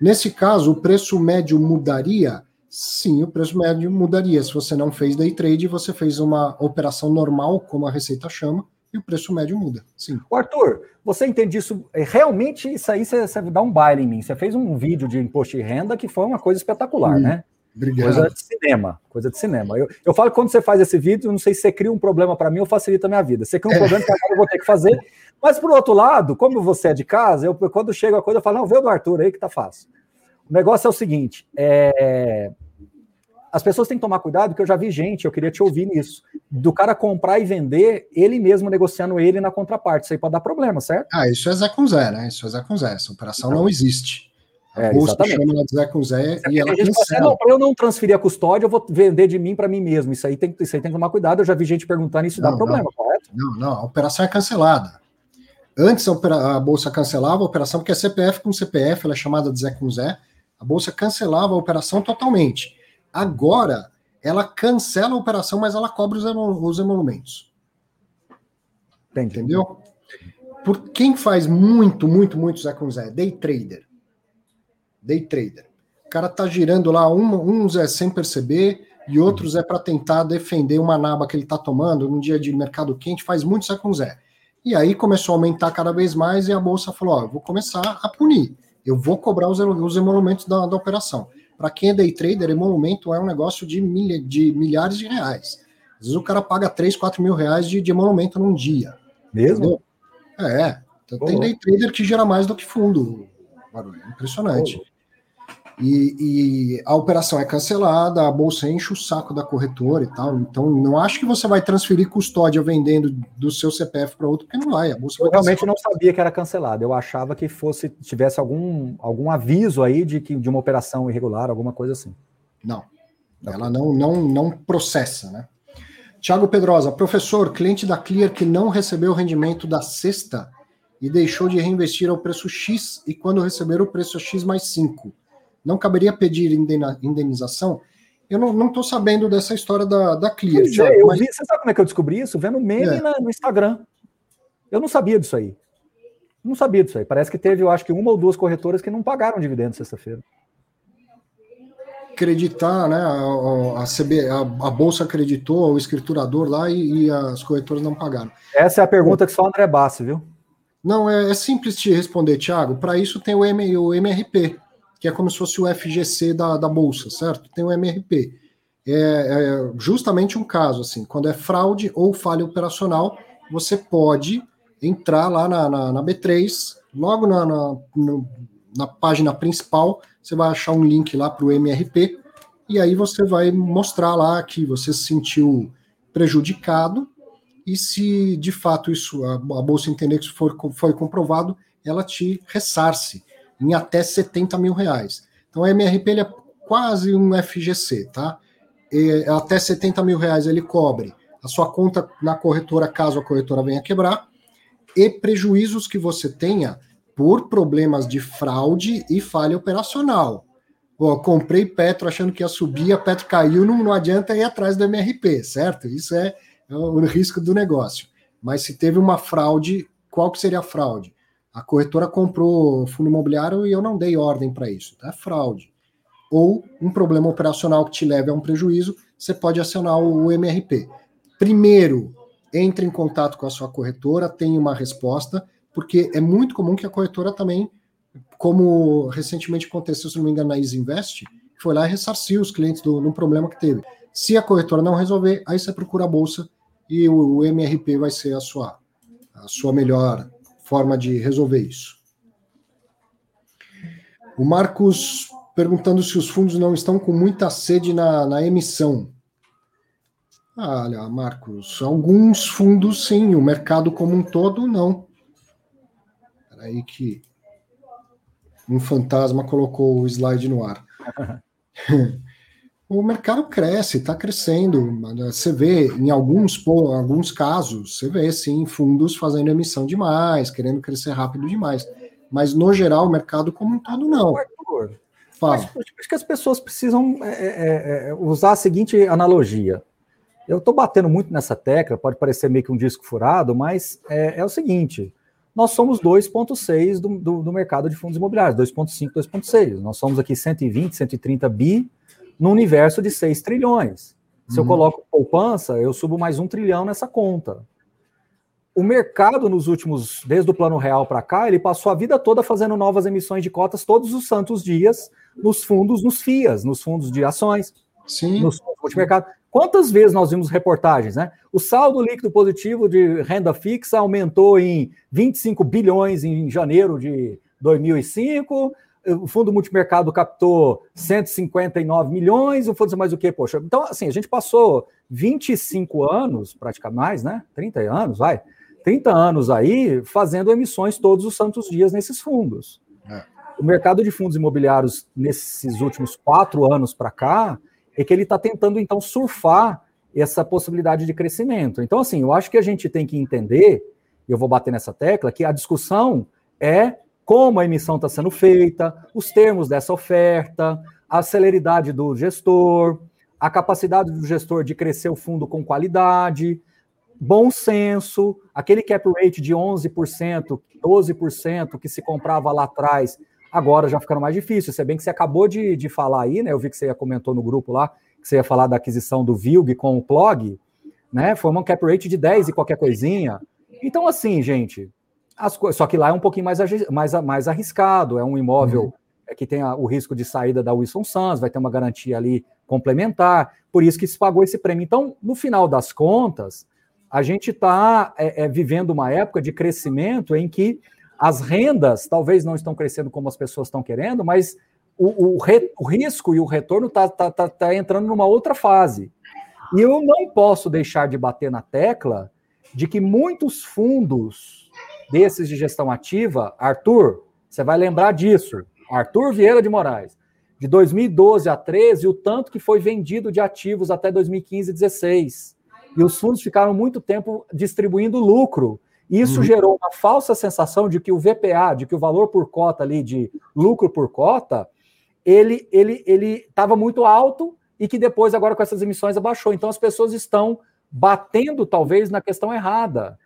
Nesse caso, o preço médio mudaria? Sim, o preço médio mudaria. Se você não fez day trade, você fez uma operação normal, como a Receita chama, e o preço médio muda. Sim. O Arthur, você entende isso? É, realmente, isso aí você, você dá um baile em mim. Você fez um vídeo de imposto de renda que foi uma coisa espetacular, né? Obrigado. Coisa de cinema, coisa de cinema. Eu, eu falo que quando você faz esse vídeo, não sei se você cria um problema para mim ou facilita a minha vida. Você cria um é. problema que agora eu vou ter que fazer. Mas, por outro lado, como você é de casa, eu, quando chega a coisa, eu falo, não, vê o do Arthur aí que tá fácil. O negócio é o seguinte: é... as pessoas têm que tomar cuidado, porque eu já vi gente, eu queria te ouvir nisso, do cara comprar e vender, ele mesmo negociando ele na contraparte. Isso aí pode dar problema, certo? Ah, isso é Zé com Zé, né? Isso é Zé com Zé. Essa operação não, não existe. A é, bolsa exatamente. chama ela de Zé com Zé e ela cancela. Não, para eu não transferir a custódia, eu vou vender de mim para mim mesmo. Isso aí, tem, isso aí tem que tomar cuidado. Eu já vi gente perguntando isso não, dá problema, não. correto? Não, não, a operação é cancelada. Antes a, a bolsa cancelava a operação, porque é CPF com CPF, ela é chamada de Zé com Zé. A bolsa cancelava a operação totalmente. Agora, ela cancela a operação, mas ela cobra os, os emolumentos. Entendi. Entendeu? Por quem faz muito, muito, muito Zé com Zé? Day trader. Day trader. O cara tá girando lá, um, uns é sem perceber e outros é para tentar defender uma naba que ele tá tomando num dia de mercado quente, faz muito Zé com Zé. E aí começou a aumentar cada vez mais e a bolsa falou: ó, vou começar a punir. Eu vou cobrar os, os emolumentos da, da operação. Para quem é day trader, emolumento é um negócio de, milha, de milhares de reais. Às vezes o cara paga 3, 4 mil reais de, de emolumento num dia. Mesmo? Entendeu? É. Então, tem day trader que gera mais do que fundo. Impressionante. E, e, a operação é cancelada, a bolsa enche o saco da corretora e tal. Então, não acho que você vai transferir custódia vendendo do seu CPF para outro, porque não vai. A bolsa eu realmente não sabia que era cancelada. Eu achava que fosse tivesse algum, algum aviso aí de, que, de uma operação irregular, alguma coisa assim. Não. Ela não, não, não processa, né? Tiago Pedrosa, professor, cliente da Clear que não recebeu o rendimento da sexta e deixou de reinvestir ao preço X e quando receber o preço X mais 5 não caberia pedir indenização? Eu não estou sabendo dessa história da, da Clear. Pois é, mas... vi, você sabe como é que eu descobri isso? Vendo meme é. na, no Instagram. Eu não sabia disso aí. Não sabia disso aí. Parece que teve, eu acho que uma ou duas corretoras que não pagaram dividendos sexta-feira. Acreditar, né? A, a, CB, a, a, Bolsa acreditou, o escriturador lá e, e, as corretoras não pagaram. Essa é a pergunta que só o André Bassi, viu? Não, é, é simples de responder, Thiago. Para isso tem o, M, o MRP, que é como se fosse o FGC da, da Bolsa, certo? Tem o MRP. É, é, justamente um caso, assim, quando é fraude ou falha operacional, você pode entrar lá na, na, na B3, logo na, na, na, página principal, você vai achar um link lá para o MRP, e aí você vai mostrar lá que você se sentiu prejudicado, e se de fato isso, a, a Bolsa entender que isso for, foi comprovado, ela te ressarce em até 70 mil reais. Então, o MRP ele é quase um FGC, tá? E até 70 mil reais ele cobre a sua conta na corretora, caso a corretora venha quebrar, e prejuízos que você tenha por problemas de fraude e falha operacional. Pô, comprei Petro achando que ia subir, a Petro caiu, não, não adianta ir atrás do MRP, certo? Isso é, é o risco do negócio. Mas se teve uma fraude, qual que seria a fraude? A corretora comprou fundo imobiliário e eu não dei ordem para isso. É fraude. Ou um problema operacional que te leve a um prejuízo, você pode acionar o MRP. Primeiro, entre em contato com a sua corretora, tenha uma resposta, porque é muito comum que a corretora também, como recentemente aconteceu, se não me engano, na Easy Invest, foi lá e ressarciu os clientes do, no problema que teve. Se a corretora não resolver, aí você procura a bolsa e o, o MRP vai ser a sua, a sua melhor forma de resolver isso. O Marcos perguntando se os fundos não estão com muita sede na, na emissão. olha, Marcos, alguns fundos sim, o mercado como um todo não. Aí que um fantasma colocou o slide no ar. o mercado cresce, está crescendo. Você vê em alguns, pô, alguns casos, você vê sim fundos fazendo emissão demais, querendo crescer rápido demais. Mas no geral, o mercado como um todo, não. Fala. acho que as pessoas precisam é, é, é, é, usar a seguinte analogia. Eu estou batendo muito nessa tecla, pode parecer meio que um disco furado, mas é, é o seguinte: nós somos 2,6 do, do, do, mercado de fundos imobiliários, 2,5, 2,6. Nós somos aqui 120, 130 bi no universo de 6 trilhões. Se uhum. eu coloco poupança, eu subo mais um trilhão nessa conta. O mercado, nos últimos, desde o plano real para cá, ele passou a vida toda fazendo novas emissões de cotas todos os santos dias nos fundos, nos FIAs, nos fundos de ações, Sim. nos fundos multimercado. Quantas vezes nós vimos reportagens, né? O saldo líquido positivo de renda fixa aumentou em 25 bilhões em janeiro de 2005, o fundo multimercado captou 159 milhões, o fundo mais o quê? Poxa, então assim, a gente passou 25 anos, praticamente mais, né? 30 anos, vai. 30 anos aí fazendo emissões todos os santos dias nesses fundos. É. O mercado de fundos imobiliários nesses últimos quatro anos para cá, é que ele está tentando, então, surfar essa possibilidade de crescimento. Então, assim, eu acho que a gente tem que entender, e eu vou bater nessa tecla, que a discussão é como a emissão está sendo feita, os termos dessa oferta, a celeridade do gestor, a capacidade do gestor de crescer o fundo com qualidade, bom senso, aquele cap rate de 11%, 12% que se comprava lá atrás, agora já ficando mais difícil. Se bem que você acabou de, de falar aí, né? Eu vi que você comentou no grupo lá, que você ia falar da aquisição do Vilg com o Plog, né? Foi uma cap rate de 10 e qualquer coisinha. Então, assim, gente, as só que lá é um pouquinho mais, mais, mais arriscado, é um imóvel uhum. É que tem a, o risco de saída da Wilson Sons, vai ter uma garantia ali complementar, por isso que se pagou esse prêmio. Então, no final das contas, a gente está é, é, vivendo uma época de crescimento em que as rendas talvez não estão crescendo como as pessoas estão querendo, mas o, o, re, o risco e o retorno está tá, tá, tá entrando numa outra fase. E eu não posso deixar de bater na tecla de que muitos fundos desses de gestão ativa, Arthur, você vai lembrar disso, Arthur Vieira de Moraes, de 2012 a 13, o tanto que foi vendido de ativos até 2015 e 16. E os fundos ficaram muito tempo distribuindo lucro isso uhum. gerou uma falsa sensação de que o VPA, de que o valor por cota ali de lucro por cota, ele ele ele estava muito alto e que depois agora com essas emissões abaixou. Então as pessoas estão batendo talvez na questão errada.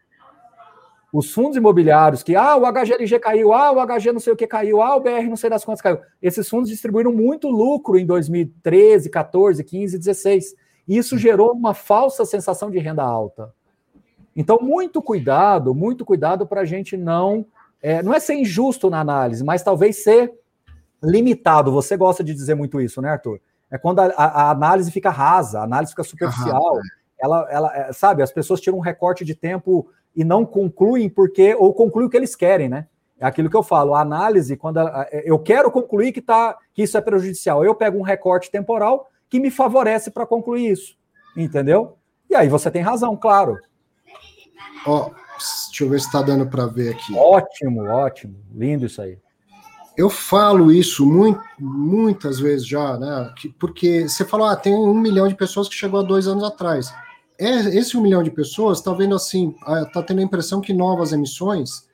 Os fundos imobiliários que ah, o HGLG caiu, ah, o HG não sei o que caiu, ah, o BR não sei das quantas caiu. Esses fundos distribuíram muito lucro em 2013, 14, 15, 16. E isso gerou uma falsa sensação de renda alta. Então, muito cuidado, muito cuidado para a gente não. É, não é ser injusto na análise, mas talvez ser limitado. Você gosta de dizer muito isso, né, Arthur? É quando a, a análise fica rasa, a análise fica superficial. Uhum. Ela, ela, é, sabe, as pessoas tiram um recorte de tempo e não concluem porque, ou concluem o que eles querem, né? É aquilo que eu falo, a análise, quando a, eu quero concluir que, tá, que isso é prejudicial, eu pego um recorte temporal que me favorece para concluir isso, entendeu? E aí você tem razão, claro. Ó, deixa eu ver se está dando para ver aqui. Ótimo, ótimo. Lindo isso aí. Eu falo isso muito, muitas vezes já, né? Que, porque você falou, ah, tem um milhão de pessoas que chegou há dois anos atrás. É, esse um milhão de pessoas está vendo assim, está tendo a impressão que novas emissões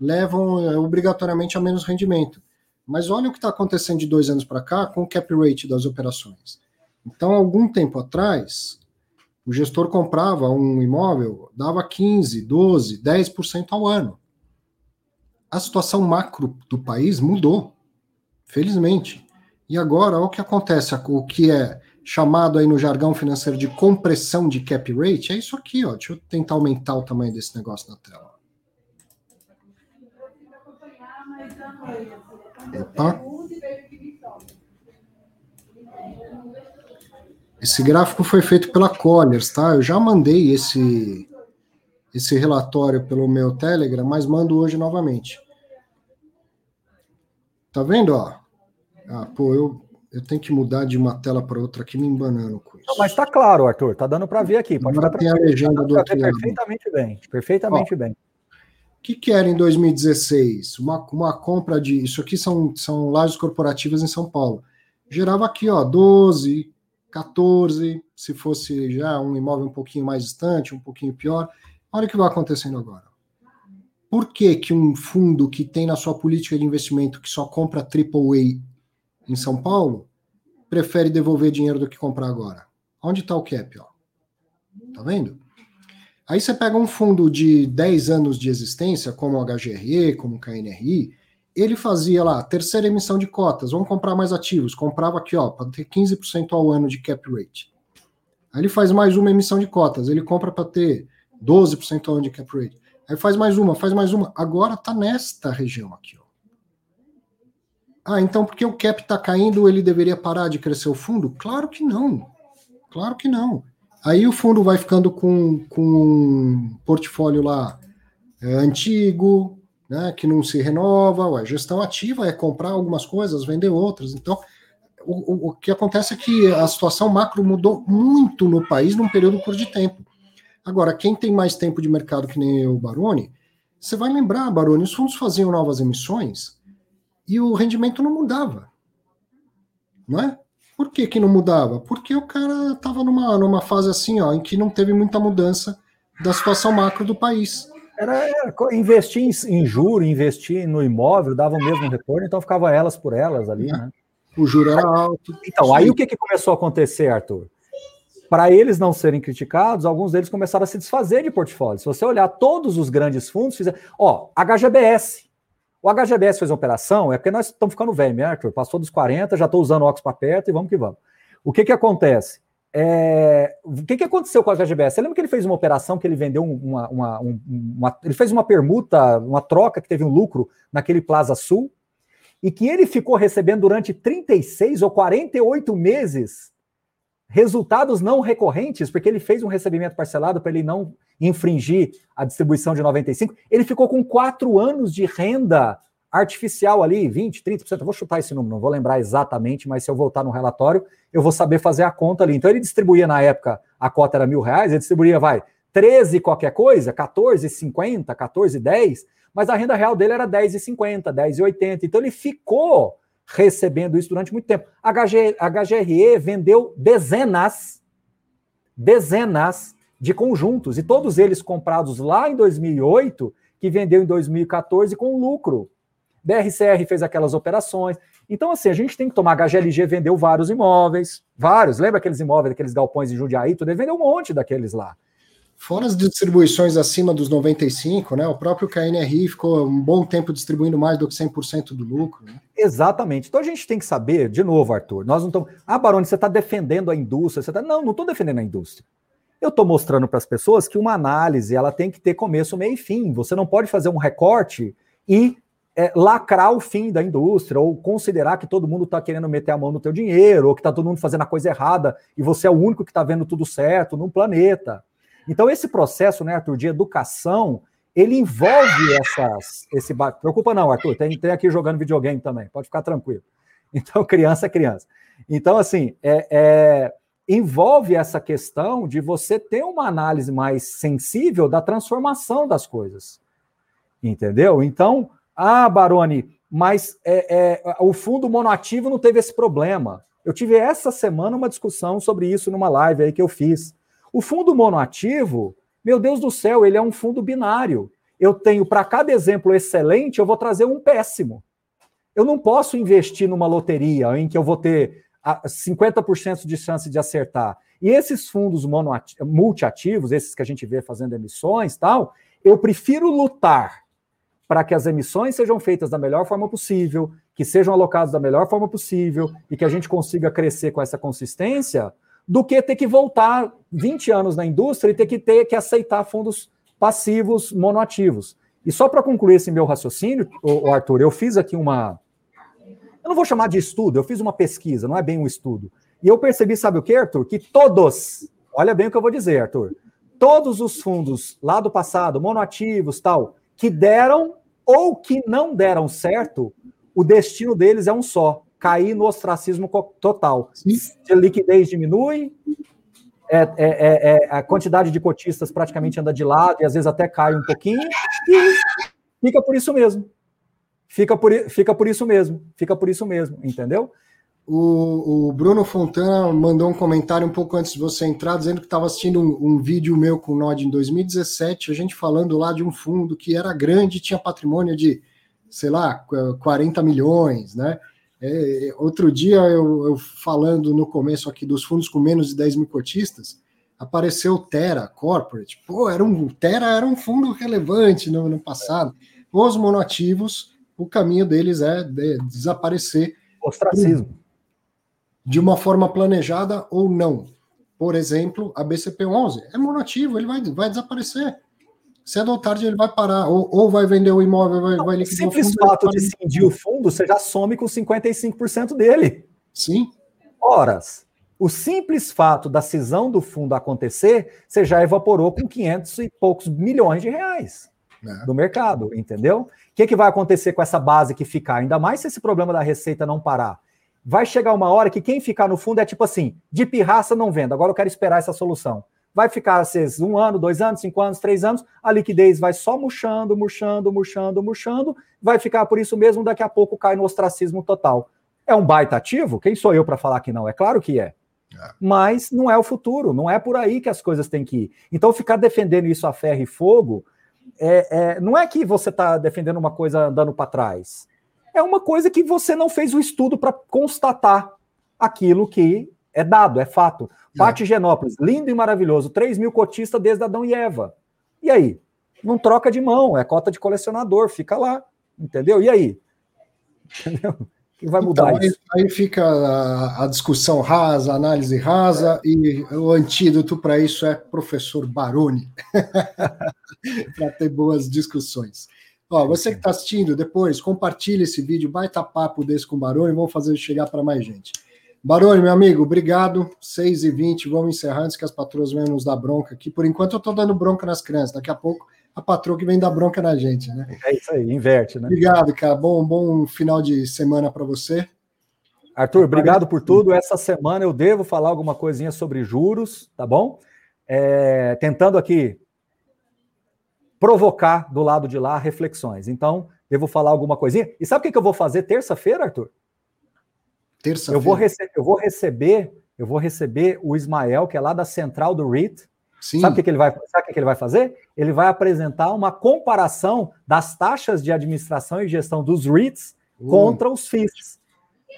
levam é, obrigatoriamente a menos rendimento. Mas olha o que está acontecendo de dois anos para cá com o cap rate das operações. Então, algum tempo atrás, o gestor comprava um imóvel, dava 15, 12, 10% ao ano. A situação macro do país mudou, felizmente. E agora, olha o que acontece, o que é chamado aí no jargão financeiro de compressão de cap rate, é isso aqui, ó. Deixa eu tentar aumentar o tamanho desse negócio na tela. Opa. Esse gráfico foi feito pela Colliers, tá? Eu já mandei esse esse relatório pelo meu Telegram, mas mando hoje novamente. Tá vendo, ó? Ah, pô, eu, eu tenho que mudar de uma tela para outra aqui me embanando com isso. Não, mas tá claro, Arthur, tá dando para ver aqui. Pode Agora tem a legenda do outro lado. Perfeitamente bem, perfeitamente ó, bem. O que, que era em 2016? Uma, uma compra de. Isso aqui são, são lajes corporativas em São Paulo. Gerava aqui, ó, 12, 14, se fosse já um imóvel um pouquinho mais distante, um pouquinho pior. Olha o que vai acontecendo agora. Por que, que um fundo que tem na sua política de investimento que só compra AAA em São Paulo prefere devolver dinheiro do que comprar agora? Onde está o cap? Ó? Tá vendo? Aí você pega um fundo de 10 anos de existência, como o HGRE, como o KNRI, ele fazia lá, terceira emissão de cotas, vamos comprar mais ativos, comprava aqui, ó, para ter 15% ao ano de cap rate. Aí ele faz mais uma emissão de cotas, ele compra para ter 12% ao ano de cap rate. Aí faz mais uma, faz mais uma. Agora está nesta região aqui. Ah, então porque o cap está caindo, ele deveria parar de crescer o fundo? Claro que não. Claro que não. Aí o fundo vai ficando com, com um portfólio lá é, antigo, né, que não se renova, a gestão ativa é comprar algumas coisas, vender outras. Então, o, o, o que acontece é que a situação macro mudou muito no país num período curto de tempo. Agora, quem tem mais tempo de mercado que nem o Baroni, você vai lembrar, Baroni, os fundos faziam novas emissões e o rendimento não mudava. Não é? Por que, que não mudava? Porque o cara estava numa, numa fase assim, ó, em que não teve muita mudança da situação macro do país. Era, era investir em, em juro, investir no imóvel, dava o mesmo retorno, então ficava elas por elas ali, é. né? O juro era alto. Então, aí o que, que começou a acontecer, Arthur? Para eles não serem criticados, alguns deles começaram a se desfazer de portfólio. Se você olhar todos os grandes fundos, fizeram. Ó, HGBS. O HGBS fez uma operação, é porque nós estamos ficando velho, né, Arthur? Passou dos 40, já estou usando óculos para perto e vamos que vamos. O que, que acontece? É, o que, que aconteceu com a HGBS? Você lembra que ele fez uma operação que ele vendeu uma, uma, uma, Ele fez uma permuta, uma troca que teve um lucro naquele Plaza Sul, e que ele ficou recebendo durante 36 ou 48 meses resultados não recorrentes, porque ele fez um recebimento parcelado para ele não infringir a distribuição de 95. Ele ficou com quatro anos de renda artificial ali, 20, 30%. Eu vou chutar esse número, não vou lembrar exatamente, mas se eu voltar no relatório, eu vou saber fazer a conta ali. Então ele distribuía na época, a cota era mil reais, ele distribuía, vai, 13 qualquer coisa, 14,50, 14,10, mas a renda real dele era 10,50, 10,80. Então ele ficou recebendo isso durante muito tempo. A HG, a HGRE vendeu dezenas, dezenas de conjuntos, e todos eles comprados lá em 2008, que vendeu em 2014 com lucro. BRCR fez aquelas operações. Então, assim, a gente tem que tomar. HGLG vendeu vários imóveis, vários. Lembra aqueles imóveis, aqueles galpões de Jundiaí? Tudo ele vendeu um monte daqueles lá. Fora as distribuições acima dos 95, né? O próprio KNRI ficou um bom tempo distribuindo mais do que 100% do lucro. Né? Exatamente. Então a gente tem que saber, de novo, Arthur, nós não estamos. Ah, Baroni, você está defendendo a indústria. Você tá... Não, não estou defendendo a indústria. Eu estou mostrando para as pessoas que uma análise ela tem que ter começo, meio e fim. Você não pode fazer um recorte e é, lacrar o fim da indústria, ou considerar que todo mundo está querendo meter a mão no teu dinheiro, ou que está todo mundo fazendo a coisa errada e você é o único que está vendo tudo certo no planeta. Então, esse processo, né, Arthur, de educação, ele envolve essas. Esse, preocupa não, Arthur, tem, tem aqui jogando videogame também, pode ficar tranquilo. Então, criança é criança. Então, assim, é, é, envolve essa questão de você ter uma análise mais sensível da transformação das coisas. Entendeu? Então, ah, Baroni, mas é, é, o fundo monoativo não teve esse problema. Eu tive essa semana uma discussão sobre isso numa live aí que eu fiz. O fundo monoativo, meu Deus do céu, ele é um fundo binário. Eu tenho para cada exemplo excelente, eu vou trazer um péssimo. Eu não posso investir numa loteria em que eu vou ter 50% de chance de acertar. E esses fundos multiativos, esses que a gente vê fazendo emissões tal, eu prefiro lutar para que as emissões sejam feitas da melhor forma possível, que sejam alocadas da melhor forma possível e que a gente consiga crescer com essa consistência, do que ter que voltar 20 anos na indústria e ter que ter que aceitar fundos passivos monoativos. E só para concluir esse meu raciocínio, o Arthur, eu fiz aqui uma. Eu não vou chamar de estudo, eu fiz uma pesquisa, não é bem um estudo. E eu percebi, sabe o que, Arthur? Que todos, olha bem o que eu vou dizer, Arthur, todos os fundos lá do passado, monoativos, tal, que deram ou que não deram certo, o destino deles é um só: cair no ostracismo total. Sim. A liquidez diminui, é, é, é, é, a quantidade de cotistas praticamente anda de lado e às vezes até cai um pouquinho, e fica por isso mesmo. Fica por, fica por isso mesmo, fica por isso mesmo, entendeu? O, o, Bruno Fontana mandou um comentário um pouco antes de você entrar, dizendo que estava assistindo um, um, vídeo meu com o Nod em 2017, a gente falando lá de um fundo que era grande, tinha patrimônio de, sei lá, 40 milhões, né? É, outro dia, eu, eu, falando no começo aqui dos fundos com menos de 10 mil cotistas, apareceu o Terra Corporate. Pô, era um, Terra era um fundo relevante no, no passado. Os monoativos, o caminho deles é de, desaparecer. Ostracismo de uma forma planejada ou não. Por exemplo, a BCP11 é monativo, ele vai, vai desaparecer. Cedo ou tarde ele vai parar, ou, ou vai vender o imóvel, vai, não, vai liquidar o simples fato de cindir o fundo, você já some com 55% dele. Sim. Horas. O simples fato da cisão do fundo acontecer, você já evaporou com 500 e poucos milhões de reais é. do mercado, entendeu? O que, que vai acontecer com essa base que ficar? Ainda mais se esse problema da receita não parar vai chegar uma hora que quem ficar no fundo é tipo assim, de pirraça não vendo, agora eu quero esperar essa solução. Vai ficar, às um ano, dois anos, cinco anos, três anos, a liquidez vai só murchando, murchando, murchando, murchando, vai ficar por isso mesmo, daqui a pouco cai no ostracismo total. É um baita ativo? Quem sou eu para falar que não? É claro que é. é. Mas não é o futuro, não é por aí que as coisas têm que ir. Então, ficar defendendo isso a ferro e fogo, é, é não é que você está defendendo uma coisa andando para trás é uma coisa que você não fez o estudo para constatar aquilo que é dado, é fato. É. Pati Genópolis, lindo e maravilhoso, 3 mil cotistas desde Adão e Eva. E aí? Não troca de mão, é cota de colecionador, fica lá, entendeu? E aí? Entendeu? que vai mudar então, isso? Aí, aí fica a, a, discussão rasa, a análise rasa, e o antídoto para isso é professor Baroni, para ter boas discussões. Ó, você que está assistindo depois, compartilhe esse vídeo, baita papo desse com o Baroni, vamos fazer chegar para mais gente. Baroni, meu amigo, obrigado. 6 e 20 vamos encerrar antes que as patroas venham nos dar bronca aqui. Por enquanto eu estou dando bronca nas crianças, daqui a pouco a patroa que vem dar bronca na gente, né? É isso aí, inverte, né? Obrigado, cara. Bom, bom final de semana para você. Arthur, obrigado por tudo. Essa semana eu devo falar alguma coisinha sobre juros, tá bom? É, tentando aqui provocar do lado de lá reflexões. Então, eu vou falar alguma coisinha. E sabe o que eu vou fazer terça-feira, Arthur? Terça-feira. Eu, vou eu vou receber, eu vou receber o Ismael, que é lá da central do REIT. Sim. Sabe o que, ele vai, sabe o que ele vai fazer? Ele vai apresentar uma comparação das taxas de administração e gestão dos REITs uh. contra os FIIs.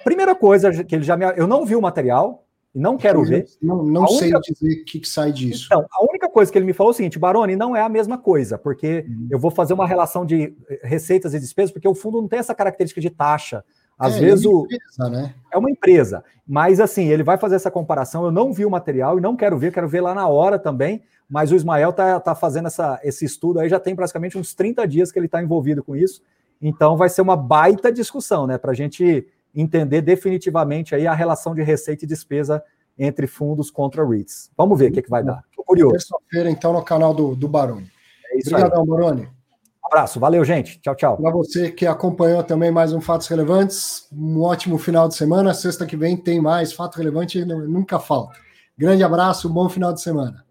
Primeira coisa que ele já me. Eu não vi o material, e não quero ver. Não, não sei única... dizer o que, que, sai disso. Então, a única coisa que ele me falou é o seguinte, Baroni, não é a mesma coisa, porque uhum. eu vou fazer uma relação de eh, receitas e despesas, porque o fundo não tem essa característica de taxa. Às é, vezes é uma empresa, né? É uma empresa. Mas assim, ele vai fazer essa comparação. Eu não vi o material e não quero ver, quero ver lá na hora também. Mas o Ismael tá, tá fazendo essa, esse estudo aí, já tem praticamente uns 30 dias que ele está envolvido com isso. Então vai ser uma baita discussão, né? Para a gente entender definitivamente aí a relação de receita e despesa entre fundos contra REITs. Vamos ver o que, que vai dar. Estou curioso. Terça-feira, então, no canal do, do Baroni. É isso Obrigadão, aí. Baroni. Abraço, valeu, gente. Tchau, tchau. Para você que acompanhou também mais um Fatos Relevantes, um ótimo final de semana. Sexta que vem tem mais Fato Relevante, nunca falta. Grande abraço, bom final de semana.